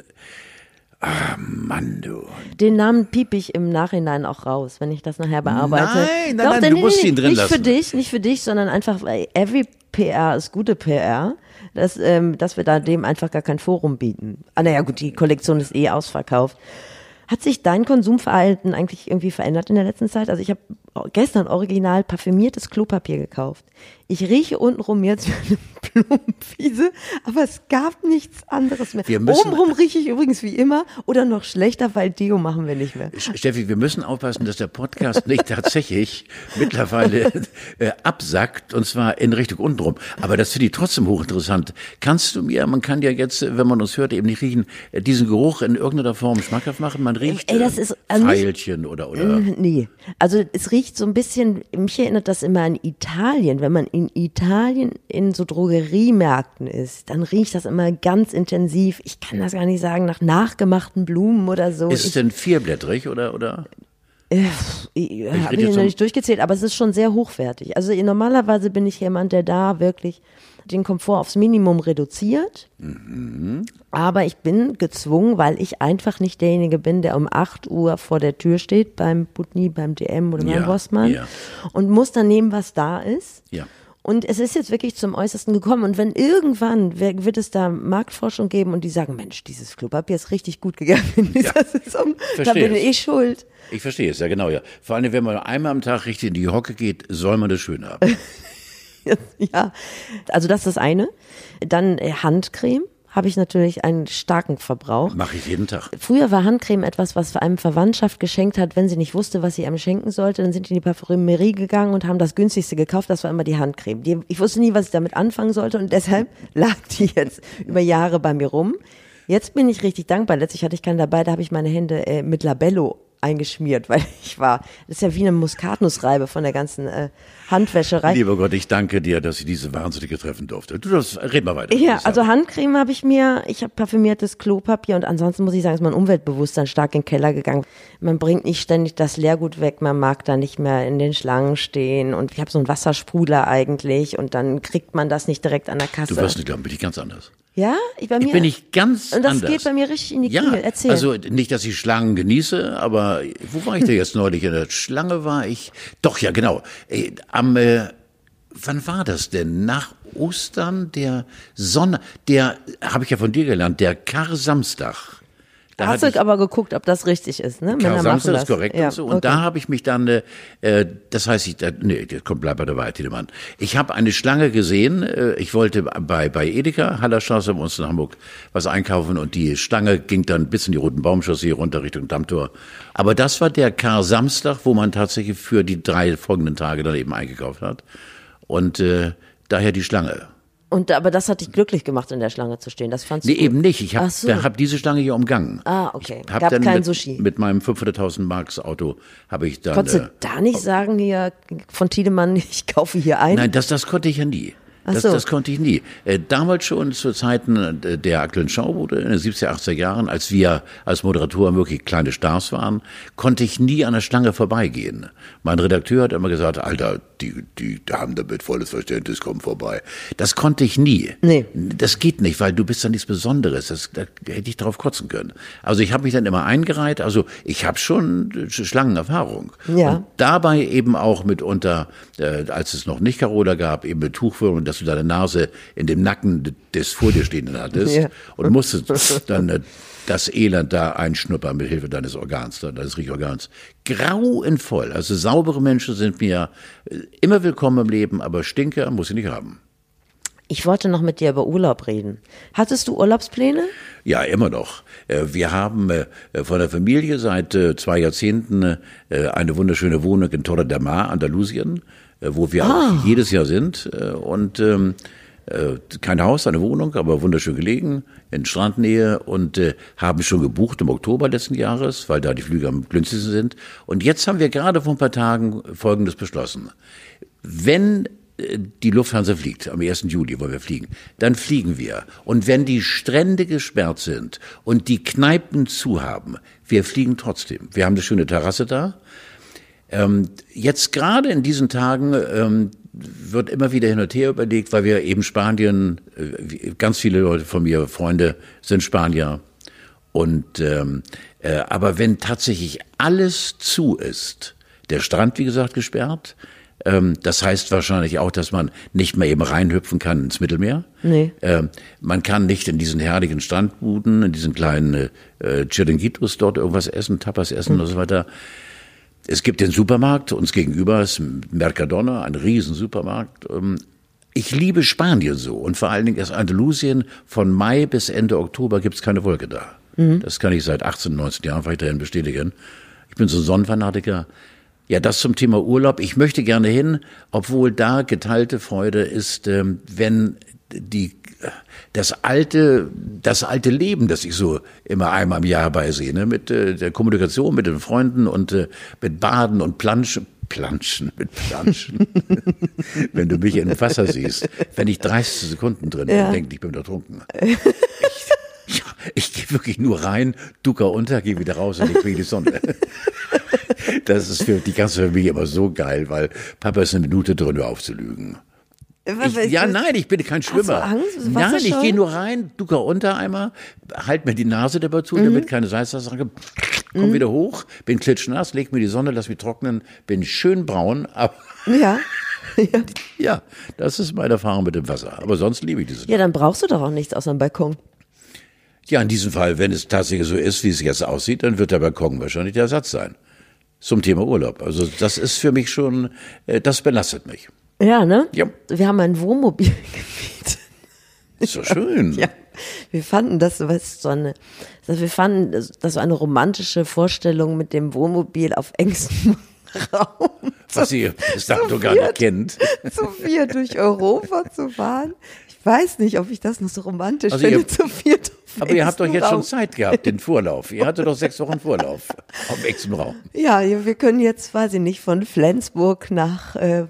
ah Mann, du. Den Namen piep ich im Nachhinein auch raus, wenn ich das nachher bearbeite. Nein, nein, Doch, nein, denn du nee, musst nee, ihn drin nicht lassen. für dich, nicht für dich, sondern einfach, every PR ist gute PR, dass, ähm, dass wir da dem einfach gar kein Forum bieten. Ah, naja, gut, die Kollektion ist eh ausverkauft. Hat sich dein Konsumverhalten eigentlich irgendwie verändert in der letzten Zeit? Also ich habe gestern original parfümiertes Klopapier gekauft. Ich rieche untenrum jetzt wie eine Blumenwiese, aber es gab nichts anderes mehr. Wir müssen- Obenrum rieche ich übrigens wie immer oder noch schlechter, weil Deo machen wir nicht mehr. Steffi, wir müssen aufpassen, dass der Podcast nicht tatsächlich mittlerweile äh, absackt, und zwar in Richtung untenrum. Aber das finde ich trotzdem hochinteressant. Kannst du mir, man kann ja jetzt, äh, wenn man uns hört, eben nicht riechen, äh, diesen Geruch in irgendeiner Form schmackhaft machen? Man riecht Ey, das äh, ist, nicht- Pfeilchen oder, oder Äh, Nee, also es riecht so ein bisschen, mich erinnert das immer an Italien. Wenn man in Italien in so Drogeriemärkten ist, dann riecht das immer ganz intensiv. Ich kann das gar nicht sagen, nach nachgemachten Blumen oder so. ist es denn vierblättrig oder, oder? Äh, ich habe ich noch nicht durchgezählt, aber es ist schon sehr hochwertig. Also normalerweise bin ich jemand, der da wirklich den Komfort aufs Minimum reduziert. Mhm. Aber ich bin gezwungen, weil ich einfach nicht derjenige bin, der um 8 Uhr vor der Tür steht beim Putni, beim DM oder beim Ja, Bossmann ja. und muss dann nehmen, was da ist. Ja. Und es ist jetzt wirklich zum Äußersten gekommen. Und wenn irgendwann wird es da Marktforschung geben und die sagen, Mensch, dieses Klopapier ist richtig gut gegangen in dieser Saison, da bin ich schuld. Ich verstehe es, ja genau, ja. Vor allem, wenn man einmal am Tag richtig in die Hocke geht, soll man das schön haben. Ja, also das ist das eine. Dann äh, Handcreme habe ich natürlich einen starken Verbrauch. Mache ich jeden Tag. Früher war Handcreme etwas, was einem Verwandtschaft geschenkt hat, wenn sie nicht wusste, was sie einem schenken sollte. Dann sind die in die Parfümerie gegangen und haben das günstigste gekauft. Das war immer die Handcreme. Die, ich wusste nie, was ich damit anfangen sollte und deshalb lag die jetzt über Jahre bei mir rum. Jetzt bin ich richtig dankbar. Letztlich hatte ich keinen dabei, da habe ich meine Hände äh, mit Labello eingeschmiert, weil ich war, das ist ja wie eine Muskatnussreibe von der ganzen äh, Handwäscherei. Lieber Gott, ich danke dir, dass ich diese Wahnsinnige treffen durfte. Du, das, red mal weiter. Ja, Ich also Handcreme habe ich mir, ich habe parfümiertes Klopapier und ansonsten muss ich sagen, ist mein Umweltbewusstsein stark in den Keller gegangen. Man bringt nicht ständig das Leergut weg, man mag da nicht mehr in den Schlangen stehen und ich habe so einen Wassersprudler eigentlich und dann kriegt man das nicht direkt an der Kasse. Du wirst nicht glauben, bin ich ganz anders. ja, ich bei mir. Ich bin nicht ganz und das anders. geht bei mir richtig in die Ja, Knie. Erzähl. also nicht, dass ich Schlangen genieße, aber wo war ich denn jetzt neulich? In der Schlange war ich, doch, ja, genau. Äh, Am, äh, wann war das denn? Nach Ostern, der Sonne, der, habe ich ja von dir gelernt, der Kar-Samstag. Da Hast du aber geguckt, ob das richtig ist, ne? Männer Karl machen Samstag das. ist korrekt ja, und so. Und okay. da habe ich mich dann, äh, äh, das heißt, ich, äh, nee, das kommt, bleib bei der Wahrheit, Tiedemann. Ich habe eine Schlange gesehen, äh, ich wollte bei, bei Edeka, Hallerstraße, bei uns in Hamburg, was einkaufen und die Schlange ging dann bis in die Roten Baumchaussee runter Richtung Dammtor. Aber das war der Kar Samstag, wo man tatsächlich für die drei folgenden Tage dann eben eingekauft hat. Und äh, daher die Schlange. Und aber das hat dich glücklich gemacht, in der Schlange zu stehen. Das fandst Nee, du gut. eben nicht. Ich habe so. hab diese Schlange hier umgangen. Ah, okay. Ich hab Gab dann kein mit, Sushi. Mit meinem 500.000 Marks Auto habe ich dann. Konntest äh, du da nicht sagen hier von Tiedemann, ich kaufe hier ein? Nein, das, das konnte ich ja nie. Das, so. das konnte ich nie. Äh, damals schon zu Zeiten äh, der aktuellen Schaubude in den 70er, 80er Jahren, als wir als Moderatoren wirklich kleine Stars waren, konnte ich nie an der Schlange vorbeigehen. Mein Redakteur hat immer gesagt, Alter, die, die haben damit volles Verständnis, komm vorbei. Das konnte ich nie. Nee. Das geht nicht, weil du bist ja nichts Besonderes. Das, da hätte ich drauf kotzen können. Also ich habe mich dann immer eingereiht. Also ich habe schon äh, Schlangenerfahrung. Ja. Und dabei eben auch mitunter, äh, als es noch nicht Carola gab, eben mit Tuchführung, dass du deine Nase in dem Nacken des vor dir Stehenden hattest Ja. und musstest dann äh, das Elend da einschnuppern mit Hilfe deines Organs, deines Riechorgans. Grauenvoll. Also saubere Menschen sind mir äh, immer willkommen im Leben, aber Stinker muss ich nicht haben. Ich wollte noch mit dir über Urlaub reden. Hattest du Urlaubspläne? Ja, immer noch. Äh, Wir haben äh, von der Familie seit äh, zwei Jahrzehnten eine wunderschöne Wohnung in Torre del Mar, Andalusien, wo wir auch jedes Jahr sind. Und ähm, äh, kein Haus, eine Wohnung, aber wunderschön gelegen, in Strandnähe und äh, haben schon gebucht im Oktober letzten Jahres, weil da die Flüge am günstigsten sind. Und jetzt haben wir gerade vor ein paar Tagen Folgendes beschlossen. Wenn die Lufthansa fliegt, am 1. Juli wollen wir fliegen, dann fliegen wir. Und wenn die Strände gesperrt sind und die Kneipen zu haben, wir fliegen trotzdem. Wir haben eine schöne Terrasse da. Ähm, jetzt gerade in diesen Tagen ähm, wird immer wieder hin und her überlegt, weil wir eben Spanien, äh, ganz viele Leute von mir, Freunde, sind Spanier. Und ähm, äh, aber wenn tatsächlich alles zu ist, der Strand, wie gesagt, gesperrt, das heißt wahrscheinlich auch, dass man nicht mehr eben reinhüpfen kann ins Mittelmeer. Nee. Ähm, man kann nicht in diesen herrlichen Strandbuden, in diesen kleinen äh, Chiringuitos dort irgendwas essen, Tapas essen und so weiter. Es gibt den Supermarkt, uns gegenüber ist Mercadona, ein riesen Supermarkt. Ähm, Ich liebe Spanien so und vor allen Dingen ist Andalusien von Mai bis Ende Oktober gibt's keine Wolke da. Das kann ich seit 18, 19 Jahren weiterhin bestätigen. Ich bin so ein Sonnenfanatiker. Ja, das zum Thema Urlaub. Ich möchte gerne hin, obwohl da geteilte Freude ist, ähm, wenn die das alte das alte Leben, das ich so immer einmal im Jahr beisehe, ne? mit äh, der Kommunikation mit den Freunden und äh, mit Baden und Planschen. Planschen, mit Planschen. wenn du mich im Wasser siehst, wenn ich 30 Sekunden drin bin, Ja. denk ich, ich bin ertrunken. Ich, ja, ich gehe wirklich nur rein, ducker unter, gehe wieder raus und ich kriege die Sonne. Das ist für die ganze Familie immer so geil, weil Papa ist eine Minute drin, nur aufzulügen. Ich, ja, nein, ich bin kein Schwimmer. Hast du Angst? Nein, ich gehe nur rein, ducke unter einmal, halt mir die Nase dabei zu, damit keine Salzwasser komm wieder hoch, bin klitschnass, leg mir die Sonne, lass mich trocknen, bin schön braun, aber Ja. ja. ja, das ist meine Erfahrung mit dem Wasser. Aber sonst liebe ich dieses. Ja, dann brauchst du doch auch nichts außer einem Balkon. Ja, in diesem Fall, wenn es tatsächlich so ist, wie es jetzt aussieht, dann wird der Balkon wahrscheinlich der Ersatz sein. Zum Thema Urlaub. Also das ist für mich schon, äh, das belastet mich. Ja, ne? Ja. Wir haben ein Wohnmobil gemietet. Ist so schön. Ja. Wir fanden das, was so eine, also wir fanden das war eine romantische Vorstellung mit dem Wohnmobil auf engstem Raum. Was ihr bis dato gar nicht kennt. Zu viert durch Europa zu fahren. Ich weiß nicht, ob ich das noch so romantisch Also finde, zu viert auf Aber ihr habt doch jetzt schon. Zeit gehabt, den Vorlauf. Ihr hattet doch sechs Wochen Vorlauf auf engstem Raum. Ja, ja, wir können jetzt, weiß ich nicht, von Flensburg nach äh,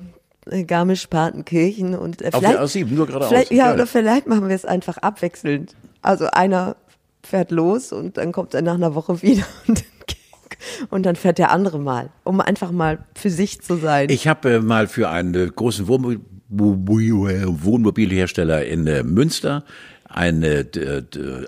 Garmisch-Partenkirchen und äh, Auf vielleicht, der A7, nur geradeaus. ja, Geil. oder vielleicht machen wir es einfach abwechselnd. Also einer fährt los und dann kommt er nach einer Woche wieder und dann, und dann fährt der andere mal, um einfach mal für sich zu sein. Ich habe äh, mal für einen äh, großen Wohnmobil Wohnmobilhersteller in äh, Münster eine,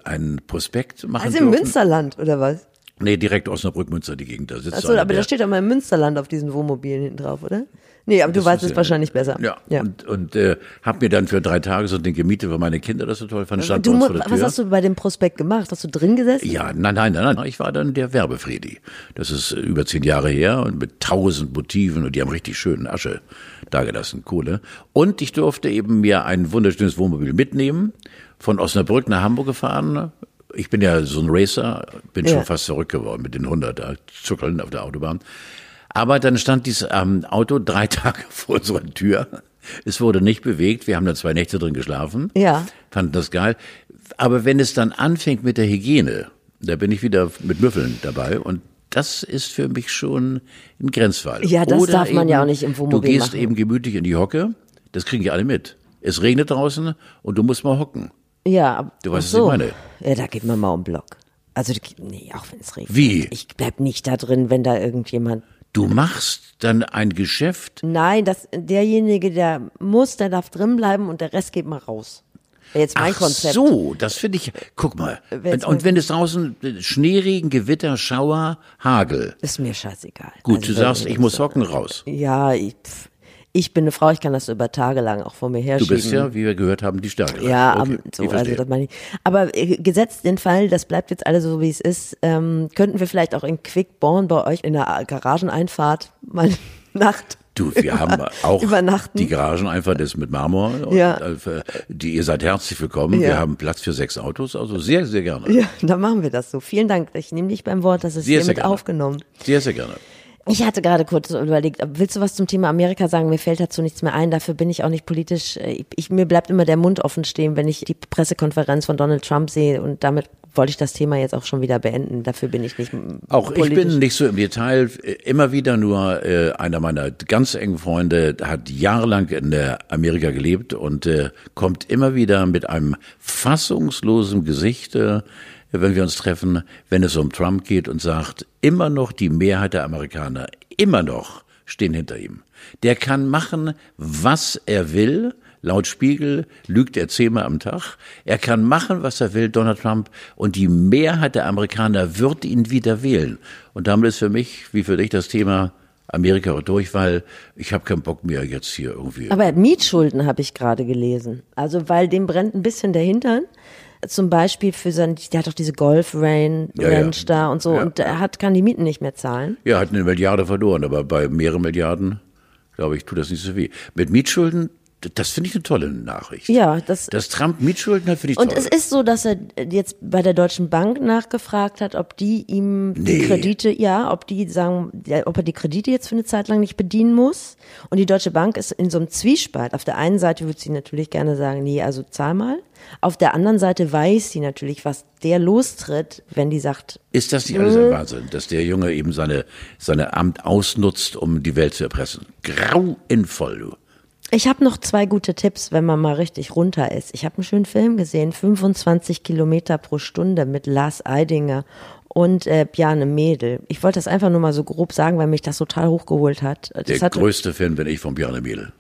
einen Prospekt machen also im dürfen. Münsterland, oder was? Nee, direkt Osnabrück, Münster, die Gegend. Da sitzt Achso, aber da steht auch mal im Münsterland auf diesen Wohnmobilen hinten drauf, oder? Nee, aber du Das weißt ist es wahrscheinlich besser. Ja, ja. und, und äh, habe mir dann für drei Tage so ein Ding gemietet, weil meine Kinder das so toll fanden. Stand du, was hast du bei dem Prospekt gemacht? Hast du drin gesessen? Ja, nein, nein, nein, nein. Ich war dann der Werbefredi. Das ist äh, über zehn Jahre her und mit tausend Motiven und die haben richtig schönen Asche dagelassen, Kohle. Und ich durfte eben mir ein wunderschönes Wohnmobil mitnehmen, von Osnabrück nach Hamburg gefahren. Ich bin ja so ein Racer, bin Ja. schon fast verrückt geworden mit den 100 da zuckeln auf der Autobahn. Aber dann stand dieses ähm, Auto drei Tage vor unserer Tür. Es wurde nicht bewegt. Wir haben da zwei Nächte drin geschlafen. Ja. Fanden das geil. Aber wenn es dann anfängt mit der Hygiene, da bin ich wieder mit Müffeln dabei und das ist für mich schon ein Grenzfall. Ja, das darf man ja auch nicht im Wohnmobil Du gehst machen. eben gemütlich in die Hocke, das kriegen ja alle mit. Es regnet draußen und du musst mal hocken. Ja, Du weißt, so. was ich meine. Ja, da geht man mal um Block. Also, nee, auch wenn es regnet. Wie? Ich bleib nicht da drin, wenn da irgendjemand. Du machst dann ein Geschäft, Nein, das, derjenige, der muss, der darf drin bleiben und der Rest geht mal raus. Jetzt mein Ach Konzept. so, das finde ich, guck mal. Wer jetzt Und, wenn es draußen äh, Schneeregen, Gewitter, Schauer, Hagel. Ist mir scheißegal. Gut, Also, du sagst, ich muss hocken raus. Ja, ich, pf, ich bin eine Frau, ich kann das über Tage lang auch vor mir Du herschieben. bist ja, wie wir gehört haben, die Stärkere. Ja, okay, am- so, ich also das meine ich. Aber äh, gesetzt den Fall, das bleibt jetzt alles so, wie es ist, ähm, könnten wir vielleicht auch in Quickborn bei euch in der Garageneinfahrt mal Nacht Du, wir haben auch übernachten. die Garagen einfach das mit Marmor. Und, Ja. äh, die, ihr seid herzlich willkommen. Ja. Wir haben Platz für sechs Autos, also sehr, sehr gerne. Ja, dann machen wir das so. Vielen Dank. Ich nehme dich beim Wort, das ist Sehr, sehr hiermit gerne. aufgenommen. Sehr, sehr gerne. Ich hatte gerade kurz überlegt, willst du was zum Thema Amerika sagen? Mir fällt dazu nichts mehr ein. Dafür bin ich auch nicht politisch. äh, Ich, mir bleibt immer der Mund offen stehen, wenn ich die Pressekonferenz von Donald Trump sehe. Und damit wollte ich das Thema jetzt auch schon wieder beenden. Dafür bin ich nicht Auch ich politisch. bin nicht so im Detail. äh, Immer wieder nur äh, einer meiner ganz engen Freunde hat jahrelang in äh, Amerika gelebt und äh, kommt immer wieder mit einem fassungslosen Gesicht, äh, wenn wir uns treffen, wenn es um Trump geht und sagt, immer noch die Mehrheit der Amerikaner, immer noch stehen hinter ihm. Der kann machen, was er will. Laut Spiegel lügt er zehnmal am Tag. Er kann machen, was er will, Donald Trump. Und die Mehrheit der Amerikaner wird ihn wieder wählen. Und damit ist für mich, wie für dich, das Thema Amerika durch, weil ich habe keinen Bock mehr jetzt hier irgendwie. Aber er Mietschulden, habe ich gerade gelesen. Also, weil dem brennt ein bisschen der Hintern. Zum Beispiel für sein, der hat doch diese Golf Rain Ja, ja. Ranch da und so Ja. und er hat, kann die Mieten nicht mehr zahlen. Ja, hat eine Milliarde verloren, aber bei mehreren Milliarden, glaube ich, tut das nicht so weh. Mit Mietschulden, das finde ich eine tolle Nachricht. Ja, das, Dass Trump Mietschulden hat, finde ich Und toll. es ist so, dass er jetzt bei der Deutschen Bank nachgefragt hat, ob die ihm die Nee. Kredite, ja, ob die sagen, ob er die Kredite jetzt für eine Zeit lang nicht bedienen muss. Und die Deutsche Bank ist in so einem Zwiespalt. Auf der einen Seite würde sie natürlich gerne sagen, nee, also zahl mal. Auf der anderen Seite weiß sie natürlich, was der lostritt, wenn die sagt, Ist das nicht alles ein Wahnsinn, dass der Junge eben seine, seine Amt ausnutzt, um die Welt zu erpressen? Grauenvoll, du. Ich habe noch zwei gute Tipps, wenn man mal richtig runter ist. Ich habe einen schönen Film gesehen, 25 Kilometer pro Stunde mit Lars Eidinger und äh, Bjarne Mädel. Ich wollte das einfach nur mal so grob sagen, weil mich das total hochgeholt hat. Das Der hat größte Fan bin ich von Bjarne Mädel.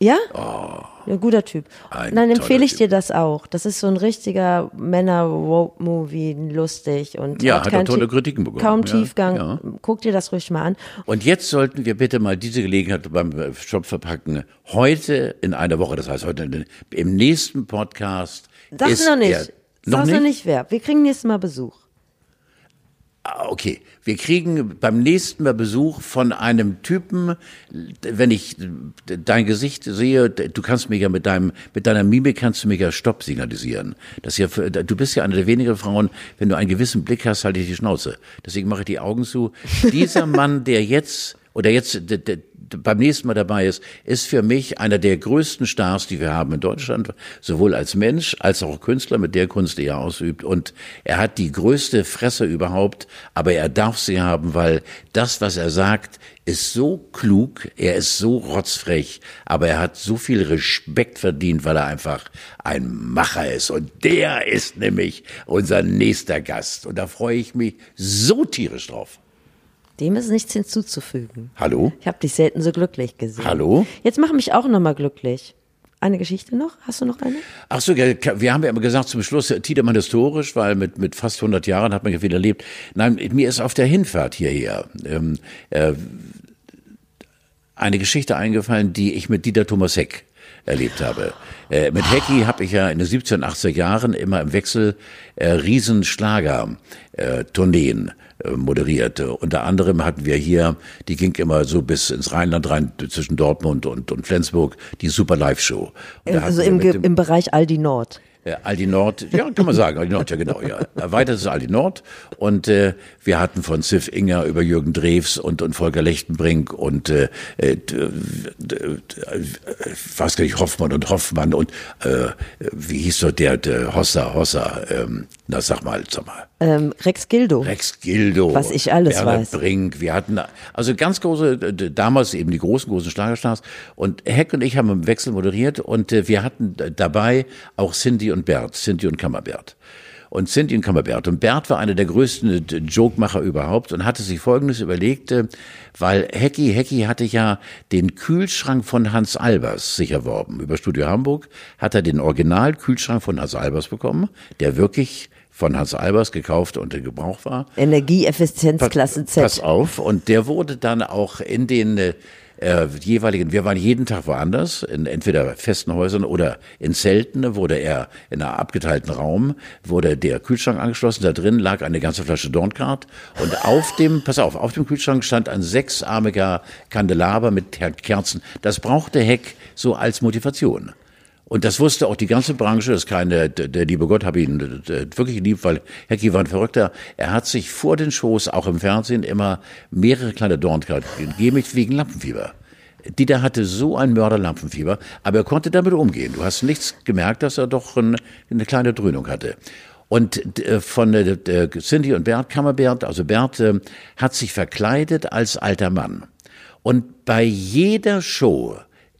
Ja? Ein guter Typ. Oh. Ein Und dann empfehle ich dir das auch. Das ist so ein richtiger Männer-Movie, lustig und Ja, hat auch kein tolle Kritiken bekommen. Kaum Ja, Tiefgang. ja. Guck dir das ruhig mal an. Und jetzt sollten wir bitte mal diese Gelegenheit beim Shop verpacken. Heute in einer Woche, das heißt heute im nächsten Podcast. Sag's ist noch nicht. Er, noch Sag's nicht? noch nicht wer. Wir kriegen nächstes Mal Besuch. Ah, Okay, wir kriegen beim nächsten Mal Besuch von einem Typen, wenn ich dein Gesicht sehe, du kannst mich ja mit deinem, mit deiner Mimik kannst du mich ja Stopp signalisieren. Das ja du bist ja eine der wenigen Frauen, wenn du einen gewissen Blick hast, halte ich die Schnauze. Deswegen mache ich die Augen zu. Dieser Mann, der jetzt, oder jetzt, beim nächsten Mal dabei ist, ist für mich einer der größten Stars, die wir haben in Deutschland, sowohl als Mensch als auch Künstler mit der Kunst, die er ausübt. Und er hat die größte Fresse überhaupt, aber er darf sie haben, weil das, was er sagt, ist so klug, er ist so rotzfrech, aber er hat so viel Respekt verdient, weil er einfach ein Macher ist. Und der ist nämlich unser nächster Gast. Und da freue ich mich so tierisch drauf. Dem ist nichts hinzuzufügen. Hallo? Ich habe dich selten so glücklich gesehen. Hallo? Jetzt mach mich auch nochmal glücklich. Eine Geschichte noch? Hast du noch eine? Ach so, wir haben ja immer gesagt zum Schluss, äh, Tiedemann historisch, weil mit, mit fast 100 Jahren hat man ja viel erlebt. Nein, mir ist auf der Hinfahrt hierher ähm, äh, eine Geschichte eingefallen, die ich mit Dieter Thomas Heck erlebt habe. Äh, mit Hecki habe ich ja in den 17, 80er Jahren immer im Wechsel äh, Riesenschlager äh, Tourneen äh, moderiert. Unter anderem hatten wir hier, die ging immer so bis ins Rheinland rein, zwischen Dortmund und, und Flensburg, die Super Live Show. Also im, im Bereich Aldi Nord. äh, Aldi Nord, ja, kann man sagen, Aldi Nord, ja genau, ja. Erweitertes Aldi Nord. Und äh, wir hatten von Ziff Inger über Jürgen Drews und, und Volker Lechtenbrink und äh, äh, was kann ich, Hoffmann und Hoffmann und äh, wie hieß doch der, der Hossa, Hossa, ähm, na sag mal, sag mal. Ähm, Rex Gildo. Rex Gildo. Was ich alles Bernhard weiß. Brink. Wir hatten also ganz große, damals eben die großen, großen Schlagerstars. Und Heck und ich haben im Wechsel moderiert und äh, wir hatten dabei auch Cindy und Bert, Cindy und Kammerbert. Und Cindy und Kammerbert. Und Bert war einer der größten äh, Jokemacher überhaupt und hatte sich Folgendes überlegt, äh, weil Hecki, Hecki hatte ja den Kühlschrank von Hans Albers sich erworben. Über Studio Hamburg hat er den Original-Kühlschrank von Hans Albers bekommen, der wirklich von Hans Albers gekauft und in Gebrauch war. Energieeffizienzklasse Z. Pass auf. Und der wurde dann auch in den äh, jeweiligen, wir waren jeden Tag woanders, in entweder festen Häusern oder in Zelten, wurde er in einem abgeteilten Raum, wurde der Kühlschrank angeschlossen, da drin lag eine ganze Flasche Dorncard und auf dem, pass auf, auf dem Kühlschrank stand ein sechsarmiger Kandelaber mit Kerzen. Das brauchte Heck so als Motivation. Und das wusste auch die ganze Branche, das ist keine, der, der liebe Gott habe ihn äh, wirklich lieb, weil Hecki war ein Verrückter. Er hat sich vor den Shows, auch im Fernsehen, immer mehrere kleine Dornkarten gegeben, wegen Lampenfieber. Dieter hatte so ein Mörderlampenfieber, aber er konnte damit umgehen. Du hast nichts gemerkt, dass er doch ein, eine kleine Dröhnung hatte. Und äh, von äh, äh, Cindy und Bert, Kammerbert, also Bert, äh, hat sich verkleidet als alter Mann. Und bei jeder Show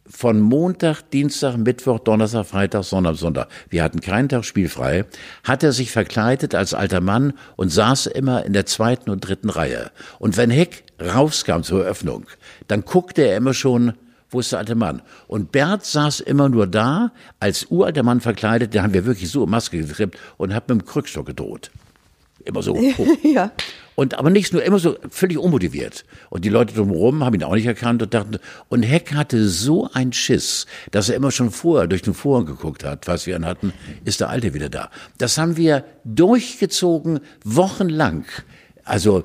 von Montag, Dienstag, Mittwoch, Donnerstag, Freitag, Sonntag, Sonntag, wir hatten keinen Tag spielfrei, hat er sich verkleidet als alter Mann und saß immer in der zweiten und dritten Reihe. Und wenn Heck rauskam zur Eröffnung, dann guckte er immer schon, wo ist der alte Mann? Und Bert saß immer nur da, als uralter Mann verkleidet, den haben wir wirklich so in Maske getrippt und hat mit dem Krückstock gedroht. Immer so hoch. Ja. Und aber nicht nur immer so völlig unmotiviert. Und die Leute drumherum haben ihn auch nicht erkannt und dachten, und Heck hatte so ein Schiss, dass er immer schon vorher durch den Vorhang geguckt hat, was wir an hatten, ist der Alte wieder da. Das haben wir durchgezogen, wochenlang. Also,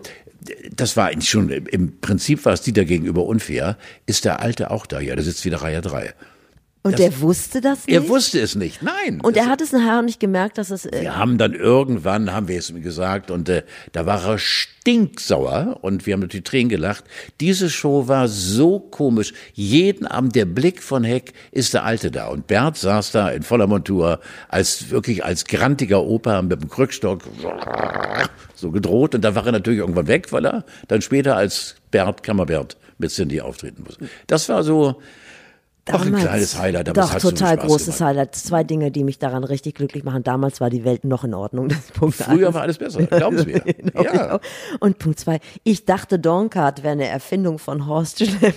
das war schon, im Prinzip war es Dieter gegenüber unfair. Ist der Alte auch da? Ja, der sitzt wieder Reihe 3. Und der wusste das nicht? Er wusste es nicht, nein. und er hat es nachher auch nicht gemerkt, dass es. Äh, Wir haben dann irgendwann, haben wir es ihm gesagt, und äh, da war er stinksauer und wir haben natürlich Tränen gelacht. Diese Show war so komisch. Jeden Abend der Blick von Heck ist der Alte da. Und Bert saß da in voller Montur, als wirklich als grantiger Opa mit dem Krückstock so gedroht. Und da war er natürlich irgendwann weg, weil er dann später als Bert Kammerbert mit Cindy auftreten muss. Das war so, Auch ein Damals- kleines Highlight, aber Doch, total großes gemacht. Highlight. Zwei Dinge, die mich daran richtig glücklich machen. Damals war die Welt noch in Ordnung. Das ist Punkt Früher eins. war alles besser, glauben Sie mir. Genau, ja. genau. Und Punkt zwei, ich dachte, Dorncard wäre eine Erfindung von Horst Schlemmer.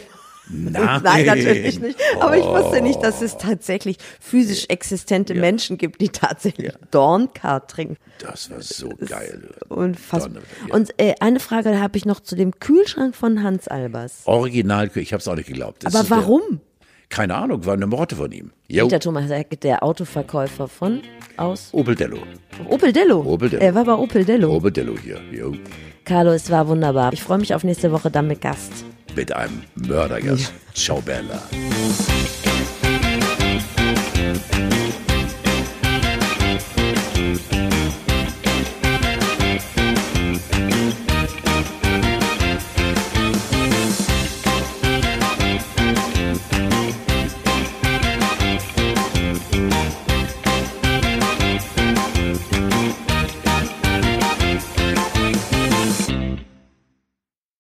Nein. Nein, natürlich nicht. Aber ich wusste nicht, dass Oh. es tatsächlich physisch existente Menschen gibt, die tatsächlich Dorncard trinken. Das war so geil. Unfassbar. Ja. Und äh, eine Frage habe ich noch zu dem Kühlschrank von Hans Albers. Original, ich habe es auch nicht geglaubt. Das Aber ist der- warum? Keine Ahnung, war eine Morte von ihm. Jo, Der Thomas Heck, der Autoverkäufer von aus Opel Dello. Opel Dello. Opel Dello. Er war bei Opel Dello. Opel Dello hier. Jo. Carlo, es war wunderbar. Ich freue mich auf nächste Woche dann mit Gast. Mit einem Mördergast. Ciao, Bella.